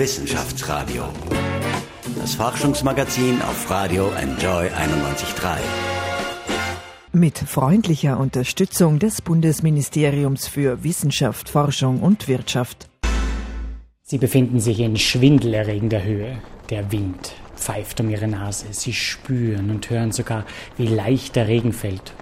Wissenschaftsradio. Das Forschungsmagazin auf Radio Enjoy 91.3. Mit freundlicher Unterstützung des Bundesministeriums für Wissenschaft, Forschung und Wirtschaft. Sie befinden sich in schwindelerregender Höhe. Der Wind pfeift um ihre Nase. Sie spüren und hören sogar, wie leicht der Regen fällt.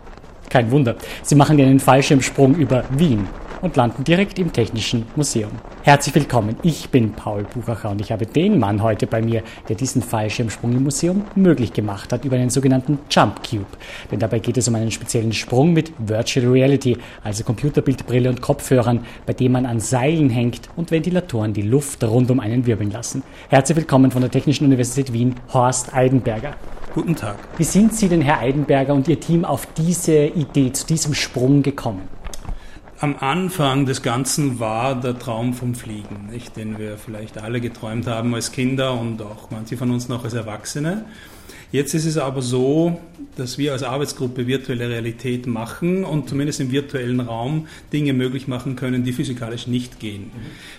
Kein Wunder, sie machen einen Fallschirmsprung über Wien und landen direkt im Technischen Museum. Herzlich willkommen, ich bin Paul Buchacher und ich habe den Mann heute bei mir, der diesen Fallschirmsprung im Museum möglich gemacht hat über einen sogenannten Jump Cube. Denn dabei geht es um einen speziellen Sprung mit Virtual Reality, also Computerbildbrille und Kopfhörern, bei dem man an Seilen hängt und Ventilatoren die Luft rund um einen wirbeln lassen. Herzlich willkommen von der Technischen Universität Wien, Horst Eidenberger. Guten Tag. Wie sind Sie denn, Herr Eidenberger und Ihr Team, auf diese Idee, zu diesem Sprung gekommen? Am Anfang des Ganzen war der Traum vom Fliegen, nicht, den wir vielleicht alle geträumt haben als Kinder und auch manche von uns noch als Erwachsene. Jetzt ist es aber so, dass wir als Arbeitsgruppe virtuelle Realität machen und zumindest im virtuellen Raum Dinge möglich machen können, die physikalisch nicht gehen.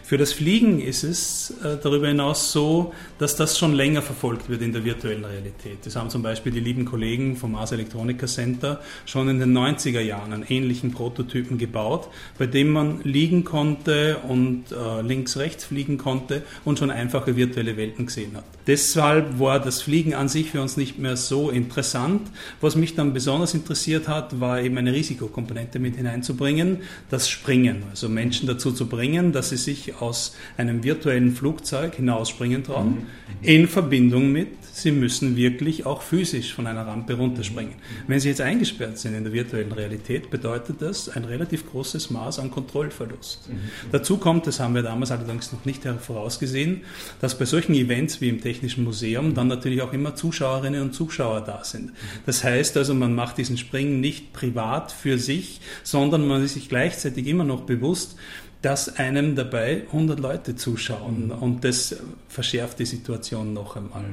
Für das Fliegen ist es äh, darüber hinaus so, dass das schon länger verfolgt wird in der virtuellen Realität. Das haben zum Beispiel die lieben Kollegen vom Ars Electronica Center schon in den 90er Jahren einen ähnlichen Prototypen gebaut, bei dem man liegen konnte und äh, links-rechts fliegen konnte und schon einfache virtuelle Welten gesehen hat. Deshalb war das Fliegen an sich für uns nicht mehr so interessant. Was mich dann besonders interessiert hat, war eben eine Risikokomponente mit hineinzubringen, das Springen. Also Menschen dazu zu bringen, dass sie sich aus einem virtuellen Flugzeug hinausspringen trauen, mhm. in Verbindung mit, sie müssen wirklich auch physisch von einer Rampe runterspringen. Wenn sie jetzt eingesperrt sind in der virtuellen Realität, bedeutet das ein relativ großes Maß an Kontrollverlust. Mhm. Dazu kommt, das haben wir damals allerdings noch nicht vorausgesehen, dass bei solchen Events wie im Technischen Museum dann natürlich auch immer Zuschauerinnen und Zuschauer da sind. Das heißt also, man macht diesen Springen nicht privat für sich, sondern man ist sich gleichzeitig immer noch bewusst, dass einem dabei 100 Leute zuschauen und das verschärft die Situation noch einmal.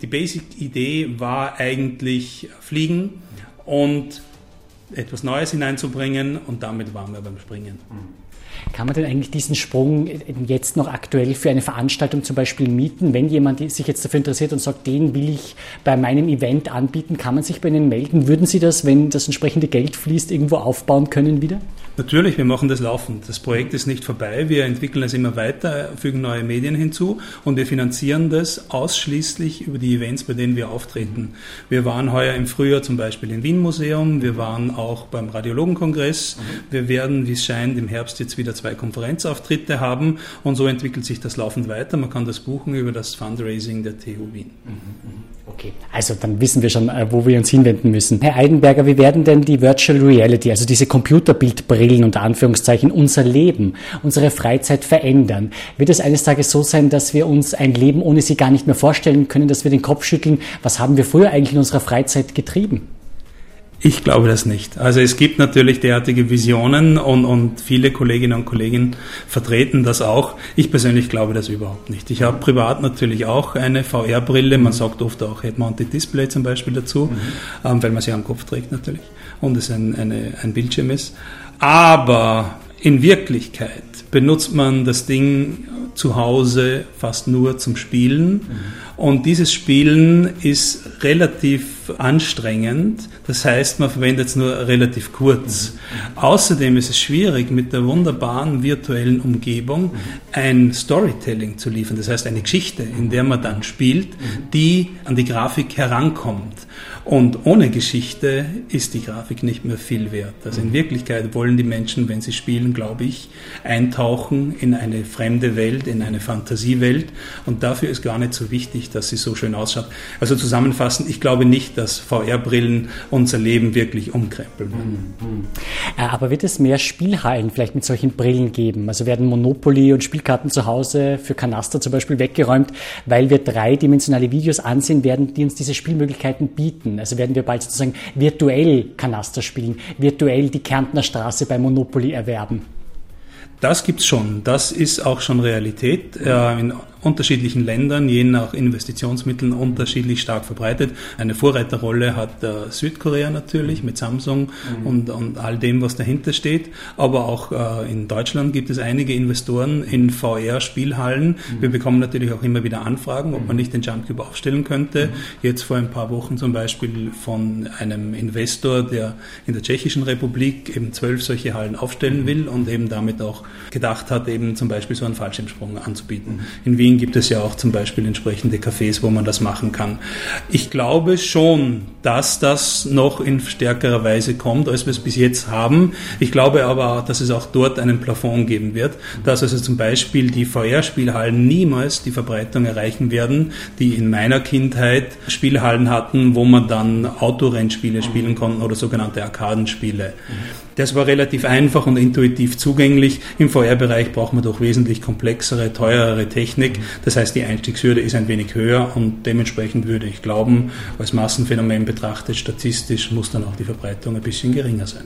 Die Basic-Idee war eigentlich Fliegen und etwas Neues hineinzubringen und damit waren wir beim Springen. Kann man denn eigentlich diesen Sprung jetzt noch aktuell für eine Veranstaltung zum Beispiel mieten? Wenn jemand sich jetzt dafür interessiert und sagt, den will ich bei meinem Event anbieten, kann man sich bei Ihnen melden? Würden Sie das, wenn das entsprechende Geld fließt, irgendwo aufbauen können wieder? Natürlich, wir machen das laufend. Das Projekt ist nicht vorbei. Wir entwickeln es immer weiter, fügen neue Medien hinzu und wir finanzieren das ausschließlich über die Events, bei denen wir auftreten. Wir waren heuer im Frühjahr zum Beispiel im Wien Museum. Wir waren auch beim Radiologenkongress. Wir werden, wie es scheint, im Herbst jetzt wieder zwei Konferenzauftritte haben und so entwickelt sich das laufend weiter. Man kann das buchen über das Fundraising der TU Wien. Mhm, mhm. Okay, also dann wissen wir schon, äh, wo wir uns hinwenden müssen. Herr Eidenberger, wie werden denn die Virtual Reality, also diese Computerbildbrillen unter Anführungszeichen, unser Leben, unsere Freizeit verändern? Wird es eines Tages so sein, dass wir uns ein Leben ohne sie gar nicht mehr vorstellen können, dass wir den Kopf schütteln, was haben wir früher eigentlich in unserer Freizeit getrieben? Ich glaube das nicht. Also es gibt natürlich derartige Visionen und, und viele Kolleginnen und Kollegen vertreten das auch. Ich persönlich glaube das überhaupt nicht. Ich habe privat natürlich auch eine VR-Brille. Man sagt oft auch Head-Mounted Display zum Beispiel dazu, mhm. ähm, weil man sie am Kopf trägt natürlich und es ein, eine, ein Bildschirm ist. Aber in Wirklichkeit benutzt man das Ding zu Hause fast nur zum Spielen. Und dieses Spielen ist relativ anstrengend. Das heißt, man verwendet es nur relativ kurz. Außerdem ist es schwierig, mit der wunderbaren virtuellen Umgebung ein Storytelling zu liefern. Das heißt, eine Geschichte, in der man dann spielt, die an die Grafik herankommt. Und ohne Geschichte ist die Grafik nicht mehr viel wert. Also in Wirklichkeit wollen die Menschen, wenn sie spielen, glaube ich, eintauchen in eine fremde Welt, in eine Fantasiewelt. Und dafür ist gar nicht so wichtig, dass sie so schön ausschaut. Also zusammenfassend, ich glaube nicht, dass VR-Brillen unser Leben wirklich umkrempeln werden. Mhm. Äh, aber wird es mehr Spielhallen vielleicht mit solchen Brillen geben? Also werden Monopoly und Spielkarten zu Hause für Kanaster zum Beispiel weggeräumt, weil wir dreidimensionale Videos ansehen werden, die uns diese Spielmöglichkeiten bieten? Spielen. Also werden wir bald sozusagen virtuell Kanaster spielen, virtuell die Kärntner Straße bei Monopoly erwerben. Das gibt's schon. Das ist auch schon Realität. Äh, in unterschiedlichen Ländern, je nach Investitionsmitteln unterschiedlich stark verbreitet. Eine Vorreiterrolle hat äh, Südkorea natürlich mit Samsung mhm. und, und all dem, was dahinter steht. Aber auch äh, in Deutschland gibt es einige Investoren in VR-Spielhallen. Mhm. Wir bekommen natürlich auch immer wieder Anfragen, ob man nicht den Jumpcube aufstellen könnte. Mhm. Jetzt vor ein paar Wochen zum Beispiel von einem Investor, der in der Tschechischen Republik eben zwölf solche Hallen aufstellen mhm. will und eben damit auch gedacht hat, eben zum Beispiel so einen Fallschirmsprung anzubieten. Mhm. In Wien gibt es ja auch zum Beispiel entsprechende Cafés, wo man das machen kann. Ich glaube schon, dass das noch in stärkerer Weise kommt, als wir es bis jetzt haben. Ich glaube aber, dass es auch dort einen Plafond geben wird, dass also zum Beispiel die VR-Spielhallen niemals die Verbreitung erreichen werden, die in meiner Kindheit Spielhallen hatten, wo man dann Autorennspiele spielen konnte oder sogenannte Arkadenspiele. Das war relativ einfach und intuitiv zugänglich. Im VR-Bereich braucht man doch wesentlich komplexere, teurere Technik. Das heißt, die Einstiegshürde ist ein wenig höher und dementsprechend würde ich glauben, als Massenphänomen betrachtet, statistisch muss dann auch die Verbreitung ein bisschen geringer sein.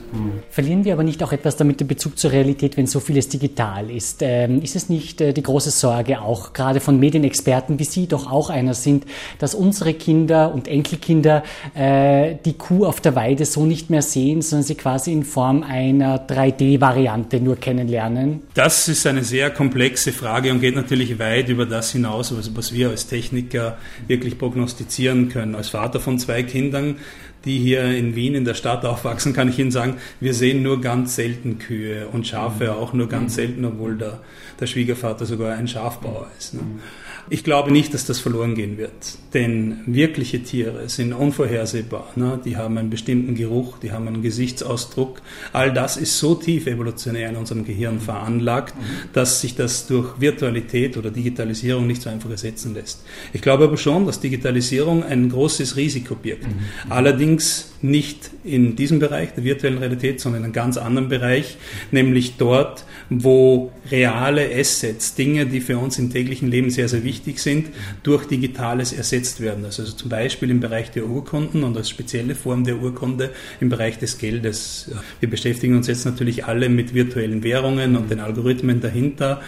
Verlieren wir aber nicht auch etwas damit den Bezug zur Realität, wenn so vieles digital ist? Ähm, ist es nicht äh, die große Sorge auch, gerade von Medienexperten, wie Sie doch auch einer sind, dass unsere Kinder und Enkelkinder äh, die Kuh auf der Weide so nicht mehr sehen, sondern sie quasi in Form einer 3D-Variante nur kennenlernen? Das ist eine sehr komplexe Frage und geht natürlich weit über das hinaus, was wir als Techniker wirklich prognostizieren können. Als Vater von zwei Kindern die hier in Wien in der Stadt aufwachsen, kann ich Ihnen sagen, wir sehen nur ganz selten Kühe und Schafe auch nur ganz selten, obwohl der, der Schwiegervater sogar ein Schafbauer ist. Ne? Ich glaube nicht, dass das verloren gehen wird, denn wirkliche Tiere sind unvorhersehbar. Ne? Die haben einen bestimmten Geruch, die haben einen Gesichtsausdruck. All das ist so tief evolutionär in unserem Gehirn veranlagt, dass sich das durch Virtualität oder Digitalisierung nicht so einfach ersetzen lässt. Ich glaube aber schon, dass Digitalisierung ein großes Risiko birgt. Mhm. Allerdings nicht in diesem Bereich der virtuellen Realität, sondern in einem ganz anderen Bereich, nämlich dort, wo reale Assets, Dinge, die für uns im täglichen Leben sehr, sehr wichtig sind, durch Digitales ersetzt werden. Also, zum Beispiel im Bereich der Urkunden und als spezielle Form der Urkunde im Bereich des Geldes. Wir beschäftigen uns jetzt natürlich alle mit virtuellen Währungen und den Algorithmen dahinter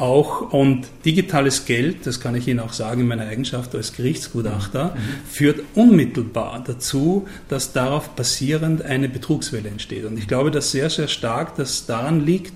auch. Und digitales Geld, das kann ich Ihnen auch sagen in meiner Eigenschaft als Gerichtsgutachter, mhm. führt unmittelbar dazu, dass darauf basierend eine Betrugswelle entsteht. Und ich glaube, dass sehr, sehr stark das daran liegt,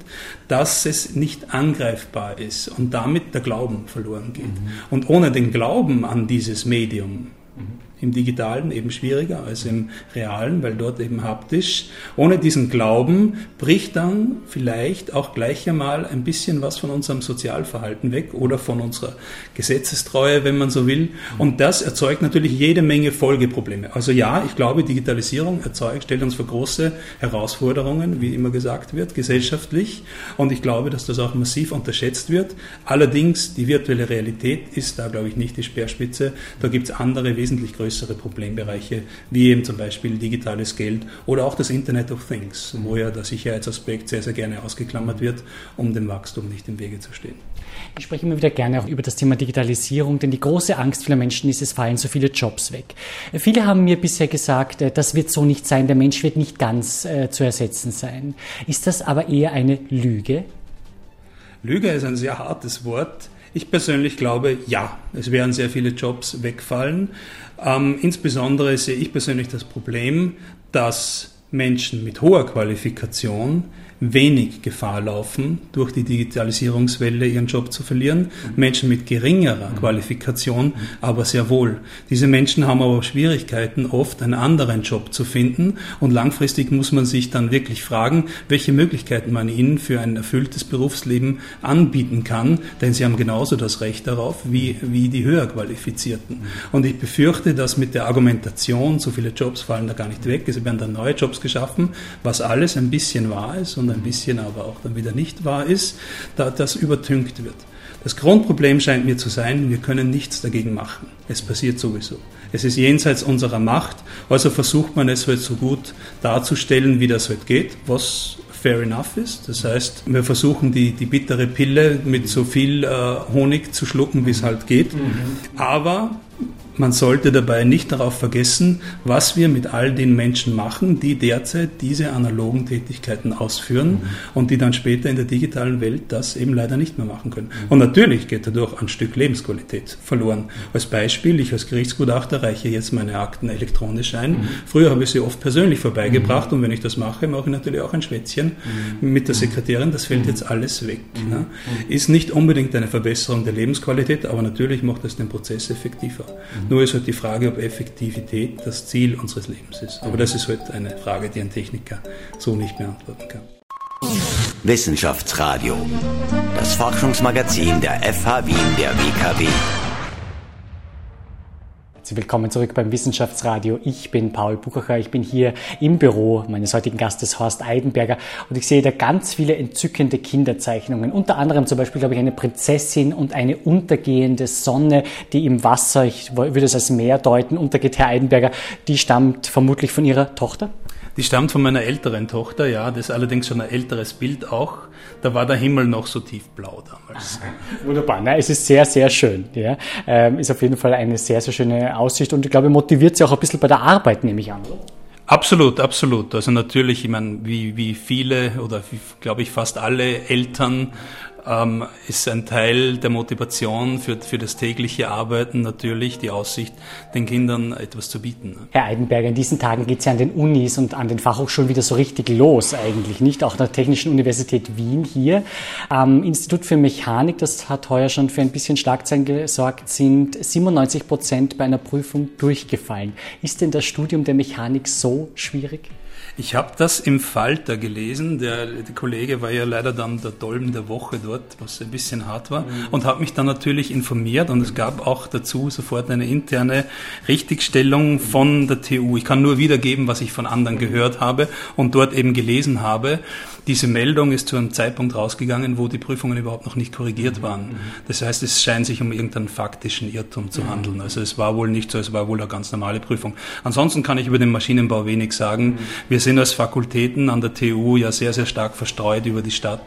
dass es nicht angreifbar ist und damit der Glauben verloren geht. Mhm. Und ohne den Glauben an dieses Medium, mhm im digitalen eben schwieriger als im realen, weil dort eben haptisch. Ohne diesen Glauben bricht dann vielleicht auch gleich einmal ein bisschen was von unserem Sozialverhalten weg oder von unserer Gesetzestreue, wenn man so will. Und das erzeugt natürlich jede Menge Folgeprobleme. Also ja, ich glaube, Digitalisierung erzeugt, stellt uns vor große Herausforderungen, wie immer gesagt wird, gesellschaftlich. Und ich glaube, dass das auch massiv unterschätzt wird. Allerdings, die virtuelle Realität ist da, glaube ich, nicht die Speerspitze. Da gibt es andere wesentlich größere größere Problembereiche, wie eben zum Beispiel digitales Geld oder auch das Internet of Things, wo ja der Sicherheitsaspekt sehr, sehr gerne ausgeklammert wird, um dem Wachstum nicht im Wege zu stehen. Ich spreche immer wieder gerne auch über das Thema Digitalisierung, denn die große Angst vieler Menschen ist, es fallen so viele Jobs weg. Viele haben mir bisher gesagt, äh, das wird so nicht sein, der Mensch wird nicht ganz äh, zu ersetzen sein. Ist das aber eher eine Lüge? Lüge ist ein sehr hartes Wort. Ich persönlich glaube, ja, es werden sehr viele Jobs wegfallen. Ähm, insbesondere sehe ich persönlich das Problem, dass Menschen mit hoher Qualifikation wenig Gefahr laufen, durch die Digitalisierungswelle ihren Job zu verlieren. Menschen mit geringerer Qualifikation aber sehr wohl. Diese Menschen haben aber Schwierigkeiten, oft einen anderen Job zu finden und langfristig muss man sich dann wirklich fragen, welche Möglichkeiten man ihnen für ein erfülltes Berufsleben anbieten kann, denn sie haben genauso das Recht darauf wie, wie die höher Qualifizierten. Und ich befürchte, dass mit der Argumentation, so viele Jobs fallen da gar nicht weg, es werden dann neue Jobs geschaffen, was alles ein bisschen wahr ist und ein bisschen aber auch dann wieder nicht wahr ist, da das übertünkt wird. Das Grundproblem scheint mir zu sein, wir können nichts dagegen machen. Es passiert sowieso. Es ist jenseits unserer Macht, also versucht man es halt so gut darzustellen, wie das halt geht, was fair enough ist. Das heißt, wir versuchen die, die bittere Pille mit so viel äh, Honig zu schlucken, wie es halt geht. Mhm. Aber Man sollte dabei nicht darauf vergessen, was wir mit all den Menschen machen, die derzeit diese analogen Tätigkeiten ausführen mhm. und die dann später in der digitalen Welt das eben leider nicht mehr machen können. Und natürlich geht dadurch ein Stück Lebensqualität verloren. Als Beispiel, ich als Gerichtsgutachter reiche jetzt meine Akten elektronisch ein. Mhm. Früher habe ich sie oft persönlich vorbeigebracht mhm. und wenn ich das mache, mache ich natürlich auch ein Schwätzchen mhm. mit der Sekretärin. Das fällt jetzt alles weg. Ne? Ist nicht unbedingt eine Verbesserung der Lebensqualität, aber natürlich macht das den Prozess effektiver. Nur ist halt die Frage, ob Effektivität das Ziel unseres Lebens ist. Aber das ist halt eine Frage, die ein Techniker so nicht beantworten kann. Wissenschaftsradio, das Forschungsmagazin der FH Wien der WKW. Willkommen zurück beim Wissenschaftsradio. Ich bin Paul Buchacher. Ich bin hier im Büro meines heutigen Gastes Horst Eidenberger und ich sehe da ganz viele entzückende Kinderzeichnungen. Unter anderem zum Beispiel, glaube ich, eine Prinzessin und eine untergehende Sonne, die im Wasser, ich würde es als Meer deuten, untergeht. Herr Eidenberger, die stammt vermutlich von Ihrer Tochter? Die stammt von meiner älteren Tochter, ja. Das ist allerdings schon ein älteres Bild auch. Da war der Himmel noch so tiefblau damals. Wunderbar. Na, es ist sehr, sehr schön. Ja. Ähm, ist auf jeden Fall eine sehr, sehr schöne Aussicht und ich glaube, motiviert sie auch ein bisschen bei der Arbeit, nehme ich an. Absolut, absolut. Also natürlich, ich meine, wie, wie viele oder wie, glaube ich fast alle Eltern ähm, ist ein Teil der Motivation für, für das tägliche Arbeiten natürlich die Aussicht, den Kindern etwas zu bieten. Herr Eidenberger, in diesen Tagen geht es ja an den Unis und an den Fachhochschulen wieder so richtig los eigentlich, nicht? Auch an der Technischen Universität Wien hier. Am Institut für Mechanik, das hat heuer schon für ein bisschen Schlagzeilen gesorgt, sind 97 Prozent bei einer Prüfung durchgefallen. Ist denn das Studium der Mechanik so schwierig? Ich habe das im Falter gelesen. Der, der, Kollege war ja leider dann der Dolben der Woche dort, was ein bisschen hart war, mhm. und habe mich dann natürlich informiert und es gab auch dazu sofort eine interne Richtigstellung von der TU. Ich kann nur wiedergeben, was ich von anderen gehört habe und dort eben gelesen habe. Diese Meldung ist zu einem Zeitpunkt rausgegangen, wo die Prüfungen überhaupt noch nicht korrigiert mhm. waren. Das heißt, es scheint sich um irgendeinen faktischen Irrtum zu mhm. handeln. Also es war wohl nicht so, es war wohl eine ganz normale Prüfung. Ansonsten kann ich über den Maschinenbau wenig sagen. Wir sind als Fakultäten an der TU ja sehr, sehr stark verstreut über die Stadt.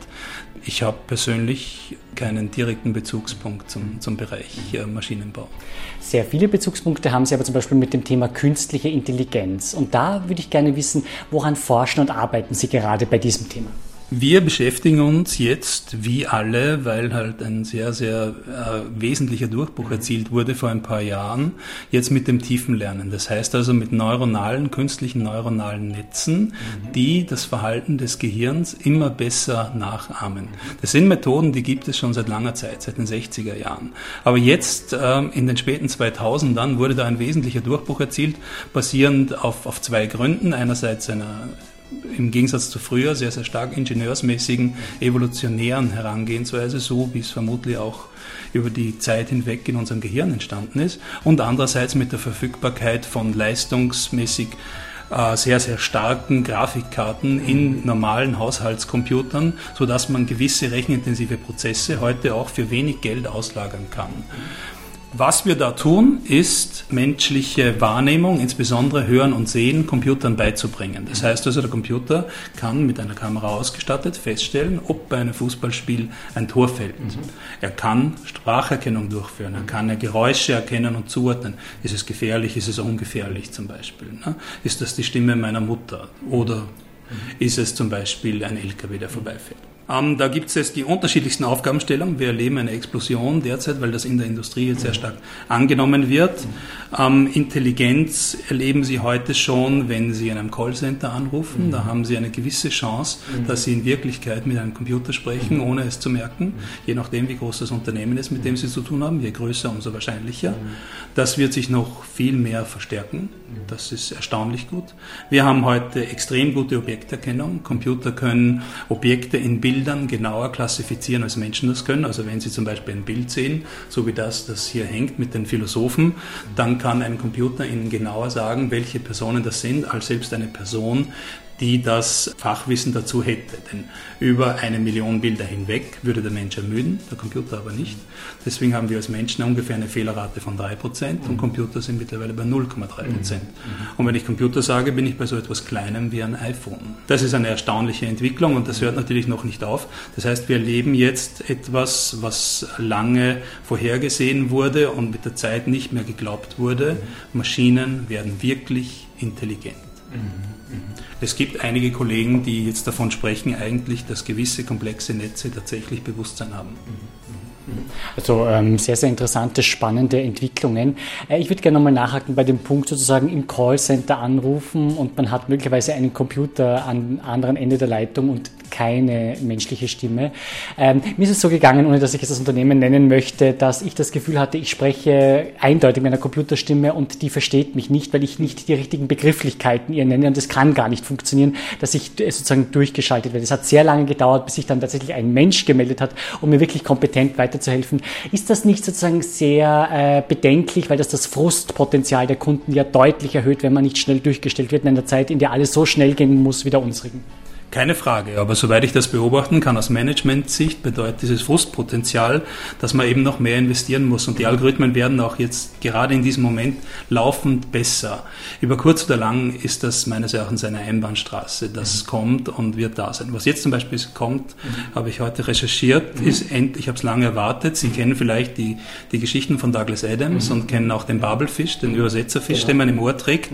Ich habe persönlich keinen direkten Bezugspunkt zum, zum Bereich äh, Maschinenbau. Sehr viele Bezugspunkte haben Sie aber zum Beispiel mit dem Thema künstliche Intelligenz. Und da würde ich gerne wissen, woran forschen und arbeiten Sie gerade bei diesem Thema? Wir beschäftigen uns jetzt, wie alle, weil halt ein sehr, sehr äh, wesentlicher Durchbruch erzielt wurde vor ein paar Jahren, jetzt mit dem tiefen Lernen. Das heißt also mit neuronalen, künstlichen neuronalen Netzen, die das Verhalten des Gehirns immer besser nachahmen. Das sind Methoden, die gibt es schon seit langer Zeit, seit den 60er Jahren. Aber jetzt, äh, in den späten 2000ern, wurde da ein wesentlicher Durchbruch erzielt, basierend auf, auf zwei Gründen. Einerseits einer im Gegensatz zu früher sehr, sehr stark ingenieursmäßigen, evolutionären Herangehensweise, so wie es vermutlich auch über die Zeit hinweg in unserem Gehirn entstanden ist. Und andererseits mit der Verfügbarkeit von leistungsmäßig äh, sehr, sehr starken Grafikkarten in normalen Haushaltscomputern, sodass man gewisse rechenintensive Prozesse heute auch für wenig Geld auslagern kann. Was wir da tun, ist menschliche Wahrnehmung, insbesondere Hören und Sehen, Computern beizubringen. Das heißt also, der Computer kann mit einer Kamera ausgestattet feststellen, ob bei einem Fußballspiel ein Tor fällt. Mhm. Er kann Spracherkennung durchführen, er kann Geräusche erkennen und zuordnen. Ist es gefährlich, ist es ungefährlich zum Beispiel? Ne? Ist das die Stimme meiner Mutter? Oder ist es zum Beispiel ein LKW, der vorbeifährt? Ähm, da gibt es jetzt die unterschiedlichsten Aufgabenstellungen. Wir erleben eine Explosion derzeit, weil das in der Industrie jetzt sehr stark angenommen wird. Ähm, Intelligenz erleben Sie heute schon, wenn Sie in einem Callcenter anrufen. Da haben Sie eine gewisse Chance, dass Sie in Wirklichkeit mit einem Computer sprechen, ohne es zu merken. Je nachdem, wie groß das Unternehmen ist, mit dem Sie zu tun haben. Je größer, umso wahrscheinlicher. Das wird sich noch viel mehr verstärken. Das ist erstaunlich gut. Wir haben heute extrem gute Objekterkennung. Computer können Objekte in Bildern genauer klassifizieren, als Menschen das können. Also wenn Sie zum Beispiel ein Bild sehen, so wie das, das hier hängt mit den Philosophen, dann kann ein Computer Ihnen genauer sagen, welche Personen das sind, als selbst eine Person, die das Fachwissen dazu hätte. Denn über eine Million Bilder hinweg würde der Mensch ermüden, der Computer aber nicht. Deswegen haben wir als Menschen ungefähr eine Fehlerrate von 3% und Computer sind mittlerweile bei 0,3%. Und wenn ich Computer sage, bin ich bei so etwas Kleinem wie ein iPhone. Das ist eine erstaunliche Entwicklung und das hört natürlich noch nicht auf. Das heißt, wir erleben jetzt etwas, was lange vorhergesehen wurde und mit der Zeit nicht mehr geglaubt wurde. Maschinen werden wirklich intelligent. Es gibt einige Kollegen, die jetzt davon sprechen, eigentlich, dass gewisse komplexe Netze tatsächlich Bewusstsein haben. Also ähm, sehr, sehr interessante, spannende Entwicklungen. Äh, ich würde gerne nochmal nachhaken bei dem Punkt sozusagen im Callcenter anrufen und man hat möglicherweise einen Computer am anderen Ende der Leitung und keine menschliche Stimme. Ähm, mir ist es so gegangen, ohne dass ich jetzt das Unternehmen nennen möchte, dass ich das Gefühl hatte, ich spreche eindeutig mit einer Computerstimme und die versteht mich nicht, weil ich nicht die richtigen Begrifflichkeiten ihr nenne und das kann gar nicht funktionieren, dass ich sozusagen durchgeschaltet werde. Es hat sehr lange gedauert, bis sich dann tatsächlich ein Mensch gemeldet hat, um mir wirklich kompetent weiterzuhelfen. Ist das nicht sozusagen sehr äh, bedenklich, weil das das Frustpotenzial der Kunden ja deutlich erhöht, wenn man nicht schnell durchgestellt wird in einer Zeit, in der alles so schnell gehen muss wie der unsrigen? Keine Frage, aber soweit ich das beobachten kann aus Management-Sicht, bedeutet dieses Frustpotenzial, dass man eben noch mehr investieren muss. Und die Algorithmen werden auch jetzt gerade in diesem Moment laufend besser. Über kurz oder lang ist das meines Erachtens eine Einbahnstraße. Das mhm. kommt und wird da sein. Was jetzt zum Beispiel kommt, mhm. habe ich heute recherchiert, mhm. ist endlich, ich habe es lange erwartet. Sie kennen vielleicht die, die Geschichten von Douglas Adams mhm. und kennen auch den Babelfisch, den Übersetzerfisch, ja. den man im Ohr trägt.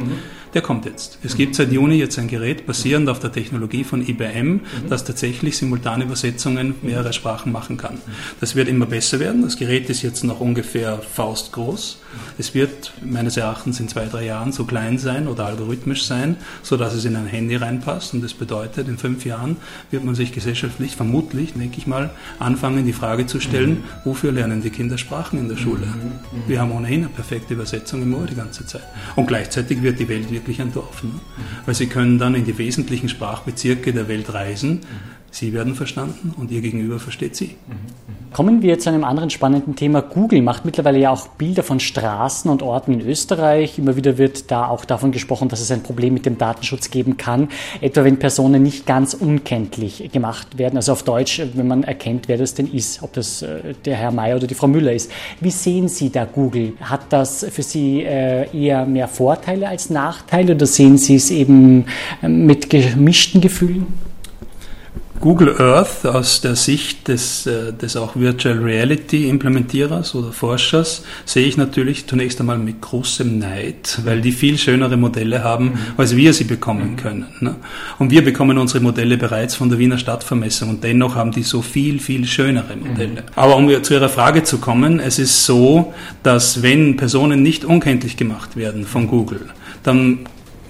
Der kommt jetzt. Es gibt seit Juni jetzt ein Gerät basierend auf der Technologie von IBM, das tatsächlich simultane Übersetzungen mehrerer Sprachen machen kann. Das wird immer besser werden. Das Gerät ist jetzt noch ungefähr faustgroß. Es wird meines Erachtens in zwei, drei Jahren so klein sein oder algorithmisch sein, so dass es in ein Handy reinpasst. Und das bedeutet, in fünf Jahren wird man sich gesellschaftlich, vermutlich, denke ich mal, anfangen, die Frage zu stellen, wofür lernen die Kinder Sprachen in der Schule? Wir haben ohnehin eine perfekte Übersetzung im Ohr die ganze Zeit. Und gleichzeitig wird die Welt wirklich ein Dorf. Ne? Weil sie können dann in die wesentlichen Sprachbezirke der Welt reisen. Sie werden verstanden und Ihr Gegenüber versteht Sie. Kommen wir zu einem anderen spannenden Thema. Google macht mittlerweile ja auch Bilder von Straßen und Orten in Österreich. Immer wieder wird da auch davon gesprochen, dass es ein Problem mit dem Datenschutz geben kann. Etwa wenn Personen nicht ganz unkenntlich gemacht werden. Also auf Deutsch, wenn man erkennt, wer das denn ist, ob das äh, der Herr Mayer oder die Frau Müller ist. Wie sehen Sie da Google? Hat das für Sie äh, eher mehr Vorteile als Nachteile oder sehen Sie es eben äh, mit gemischten Gefühlen? Google Earth aus der Sicht des, äh, des auch Virtual Reality Implementierers oder Forschers sehe ich natürlich zunächst einmal mit großem Neid, weil die viel schönere Modelle haben, als wir sie bekommen können. Ne? Und wir bekommen unsere Modelle bereits von der Wiener Stadtvermessung und dennoch haben die so viel, viel schönere Modelle. Mhm. Aber um zu Ihrer Frage zu kommen, es ist so, dass wenn Personen nicht unkenntlich gemacht werden von Google, dann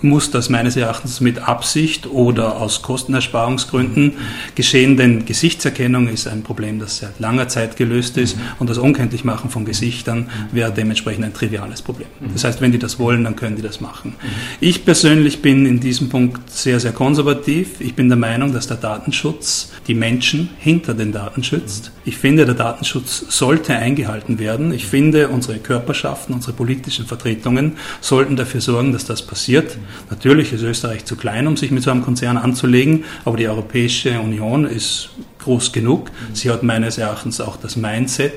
muss das meines Erachtens mit Absicht oder aus Kostenersparungsgründen geschehen, denn Gesichtserkennung ist ein Problem, das seit langer Zeit gelöst ist und das Unkenntlichmachen von Gesichtern wäre dementsprechend ein triviales Problem. Das heißt, wenn die das wollen, dann können die das machen. Ich persönlich bin in diesem Punkt sehr, sehr konservativ. Ich bin der Meinung, dass der Datenschutz die Menschen hinter den Daten schützt. Ich finde, der Datenschutz sollte eingehalten werden. Ich finde, unsere Körperschaften, unsere politischen Vertretungen sollten dafür sorgen, dass das passiert. Natürlich ist Österreich zu klein, um sich mit so einem Konzern anzulegen, aber die Europäische Union ist groß genug. Sie hat meines Erachtens auch das Mindset,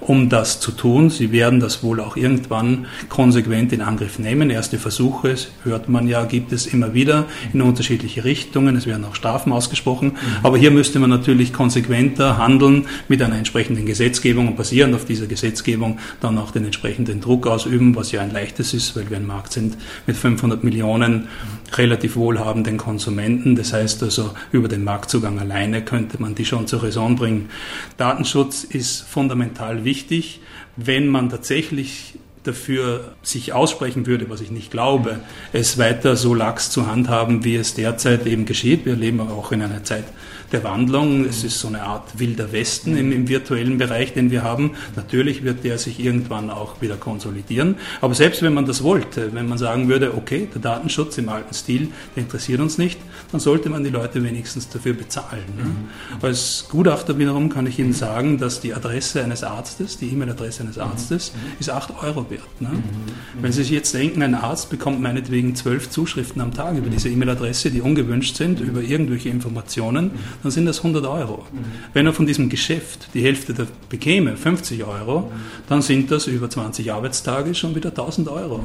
um das zu tun. Sie werden das wohl auch irgendwann konsequent in Angriff nehmen. Erste Versuche, hört man ja, gibt es immer wieder in unterschiedliche Richtungen. Es werden auch Strafen ausgesprochen. Mhm. Aber hier müsste man natürlich konsequenter handeln mit einer entsprechenden Gesetzgebung und basierend auf dieser Gesetzgebung dann auch den entsprechenden Druck ausüben, was ja ein leichtes ist, weil wir ein Markt sind mit 500 Millionen relativ wohlhabenden Konsumenten. Das heißt also, über den Marktzugang alleine könnte man die schon zur Raison bringen. Datenschutz ist fundamental wichtig, wenn man tatsächlich dafür sich aussprechen würde, was ich nicht glaube, es weiter so lax zu handhaben, wie es derzeit eben geschieht. Wir leben auch in einer Zeit der Wandlung. Es ist so eine Art wilder Westen im, im, virtuellen Bereich, den wir haben. Natürlich wird der sich irgendwann auch wieder konsolidieren. Aber selbst wenn man das wollte, wenn man sagen würde, okay, der Datenschutz im alten Stil, der interessiert uns nicht, dann sollte man die Leute wenigstens dafür bezahlen. Ne? Mhm. Als Gutachter wiederum kann ich Ihnen sagen, dass die Adresse eines Arztes, die E-Mail-Adresse eines Arztes, mhm. ist 8 Euro wert. Ne? Mhm. Wenn Sie sich jetzt denken, ein Arzt bekommt meinetwegen zwölf Zuschriften am Tag über diese E-Mail-Adresse, die ungewünscht sind, über irgendwelche Informationen, dann sind das 100 Euro. Wenn er von diesem Geschäft die Hälfte der bekäme, 50 Euro, dann sind das über 20 Arbeitstage schon wieder 1000 Euro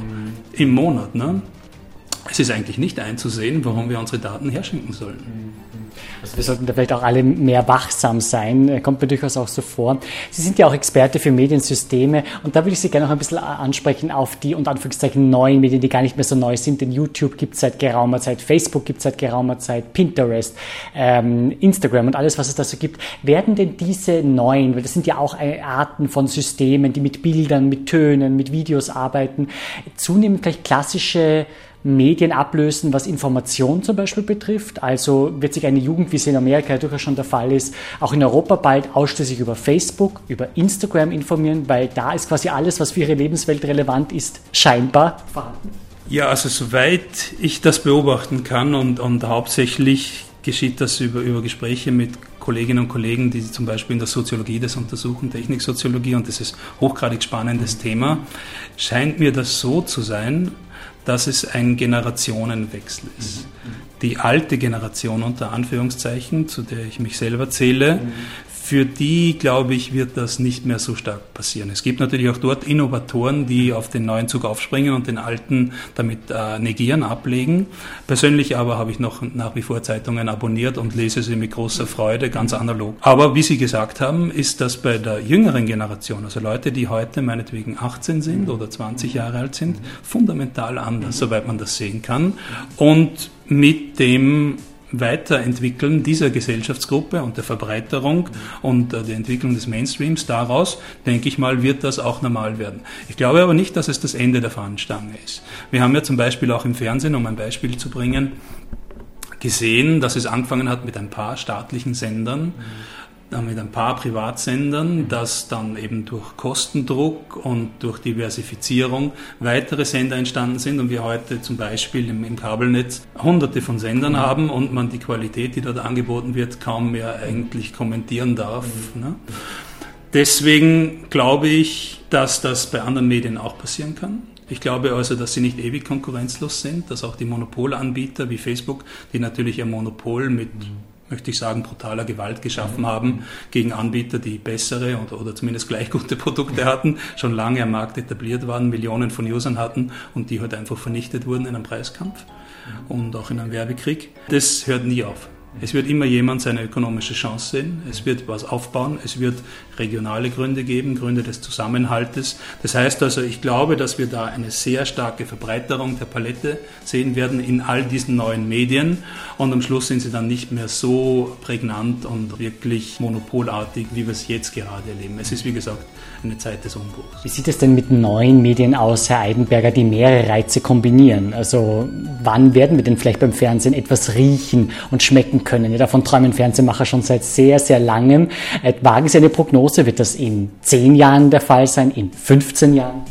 im Monat. Ne? Es ist eigentlich nicht einzusehen, warum wir unsere Daten herschenken sollen. Also wir sollten da vielleicht auch alle mehr wachsam sein, kommt mir durchaus auch so vor. Sie sind ja auch Experte für Mediensysteme und da würde ich Sie gerne noch ein bisschen ansprechen auf die unter Anführungszeichen neuen Medien, die gar nicht mehr so neu sind, denn YouTube gibt es seit geraumer Zeit, Facebook gibt es seit geraumer Zeit, Pinterest, ähm, Instagram und alles, was es da so gibt. Werden denn diese neuen, weil das sind ja auch Arten von Systemen, die mit Bildern, mit Tönen, mit Videos arbeiten, zunehmend vielleicht klassische Medien ablösen, was Information zum Beispiel betrifft. Also wird sich eine Jugend, wie es in Amerika durchaus schon der Fall ist, auch in Europa bald ausschließlich über Facebook, über Instagram informieren, weil da ist quasi alles, was für ihre Lebenswelt relevant ist, scheinbar vorhanden. Ja, also soweit ich das beobachten kann und, und hauptsächlich geschieht das über, über Gespräche mit Kolleginnen und Kollegen, die zum Beispiel in der Soziologie das untersuchen, Techniksoziologie, und das ist hochgradig spannendes Thema, scheint mir das so zu sein, dass es ein Generationenwechsel ist. Die alte Generation unter Anführungszeichen, zu der ich mich selber zähle, für die, glaube ich, wird das nicht mehr so stark passieren. Es gibt natürlich auch dort Innovatoren, die auf den neuen Zug aufspringen und den alten damit äh, negieren, ablegen. Persönlich aber habe ich noch nach wie vor Zeitungen abonniert und lese sie mit großer Freude, ganz analog. Aber wie Sie gesagt haben, ist das bei der jüngeren Generation, also Leute, die heute meinetwegen 18 sind oder 20 Jahre alt sind, fundamental anders, soweit man das sehen kann. Und mit dem Weiterentwickeln dieser Gesellschaftsgruppe und der Verbreiterung und äh, der Entwicklung des Mainstreams daraus, denke ich mal, wird das auch normal werden. Ich glaube aber nicht, dass es das Ende der Fahnenstange ist. Wir haben ja zum Beispiel auch im Fernsehen, um ein Beispiel zu bringen, gesehen, dass es angefangen hat mit ein paar staatlichen Sendern. Mhm mit ein paar Privatsendern, dass dann eben durch Kostendruck und durch Diversifizierung weitere Sender entstanden sind und wir heute zum Beispiel im, im Kabelnetz hunderte von Sendern haben und man die Qualität, die dort angeboten wird, kaum mehr eigentlich kommentieren darf. Ne? Deswegen glaube ich, dass das bei anderen Medien auch passieren kann. Ich glaube also, dass sie nicht ewig konkurrenzlos sind, dass auch die Monopolanbieter wie Facebook, die natürlich ein Monopol mit möchte ich sagen, brutaler Gewalt geschaffen haben gegen Anbieter, die bessere oder, oder zumindest gleich gute Produkte hatten, schon lange am Markt etabliert waren, Millionen von Usern hatten und die heute halt einfach vernichtet wurden in einem Preiskampf und auch in einem Werbekrieg. Das hört nie auf. Es wird immer jemand seine ökonomische Chance sehen. Es wird was aufbauen. Es wird regionale Gründe geben, Gründe des Zusammenhaltes. Das heißt also, ich glaube, dass wir da eine sehr starke Verbreiterung der Palette sehen werden in all diesen neuen Medien. Und am Schluss sind sie dann nicht mehr so prägnant und wirklich monopolartig, wie wir es jetzt gerade erleben. Es ist, wie gesagt, eine Zeit des Umbruchs. Wie sieht es denn mit neuen Medien aus, Herr Eidenberger, die mehrere Reize kombinieren? Also wann werden wir denn vielleicht beim Fernsehen etwas riechen und schmecken können? Ja, davon träumen Fernsehmacher schon seit sehr, sehr langem. Äh, wagen Sie eine Prognose? Wird das in zehn Jahren der Fall sein? In 15 Jahren?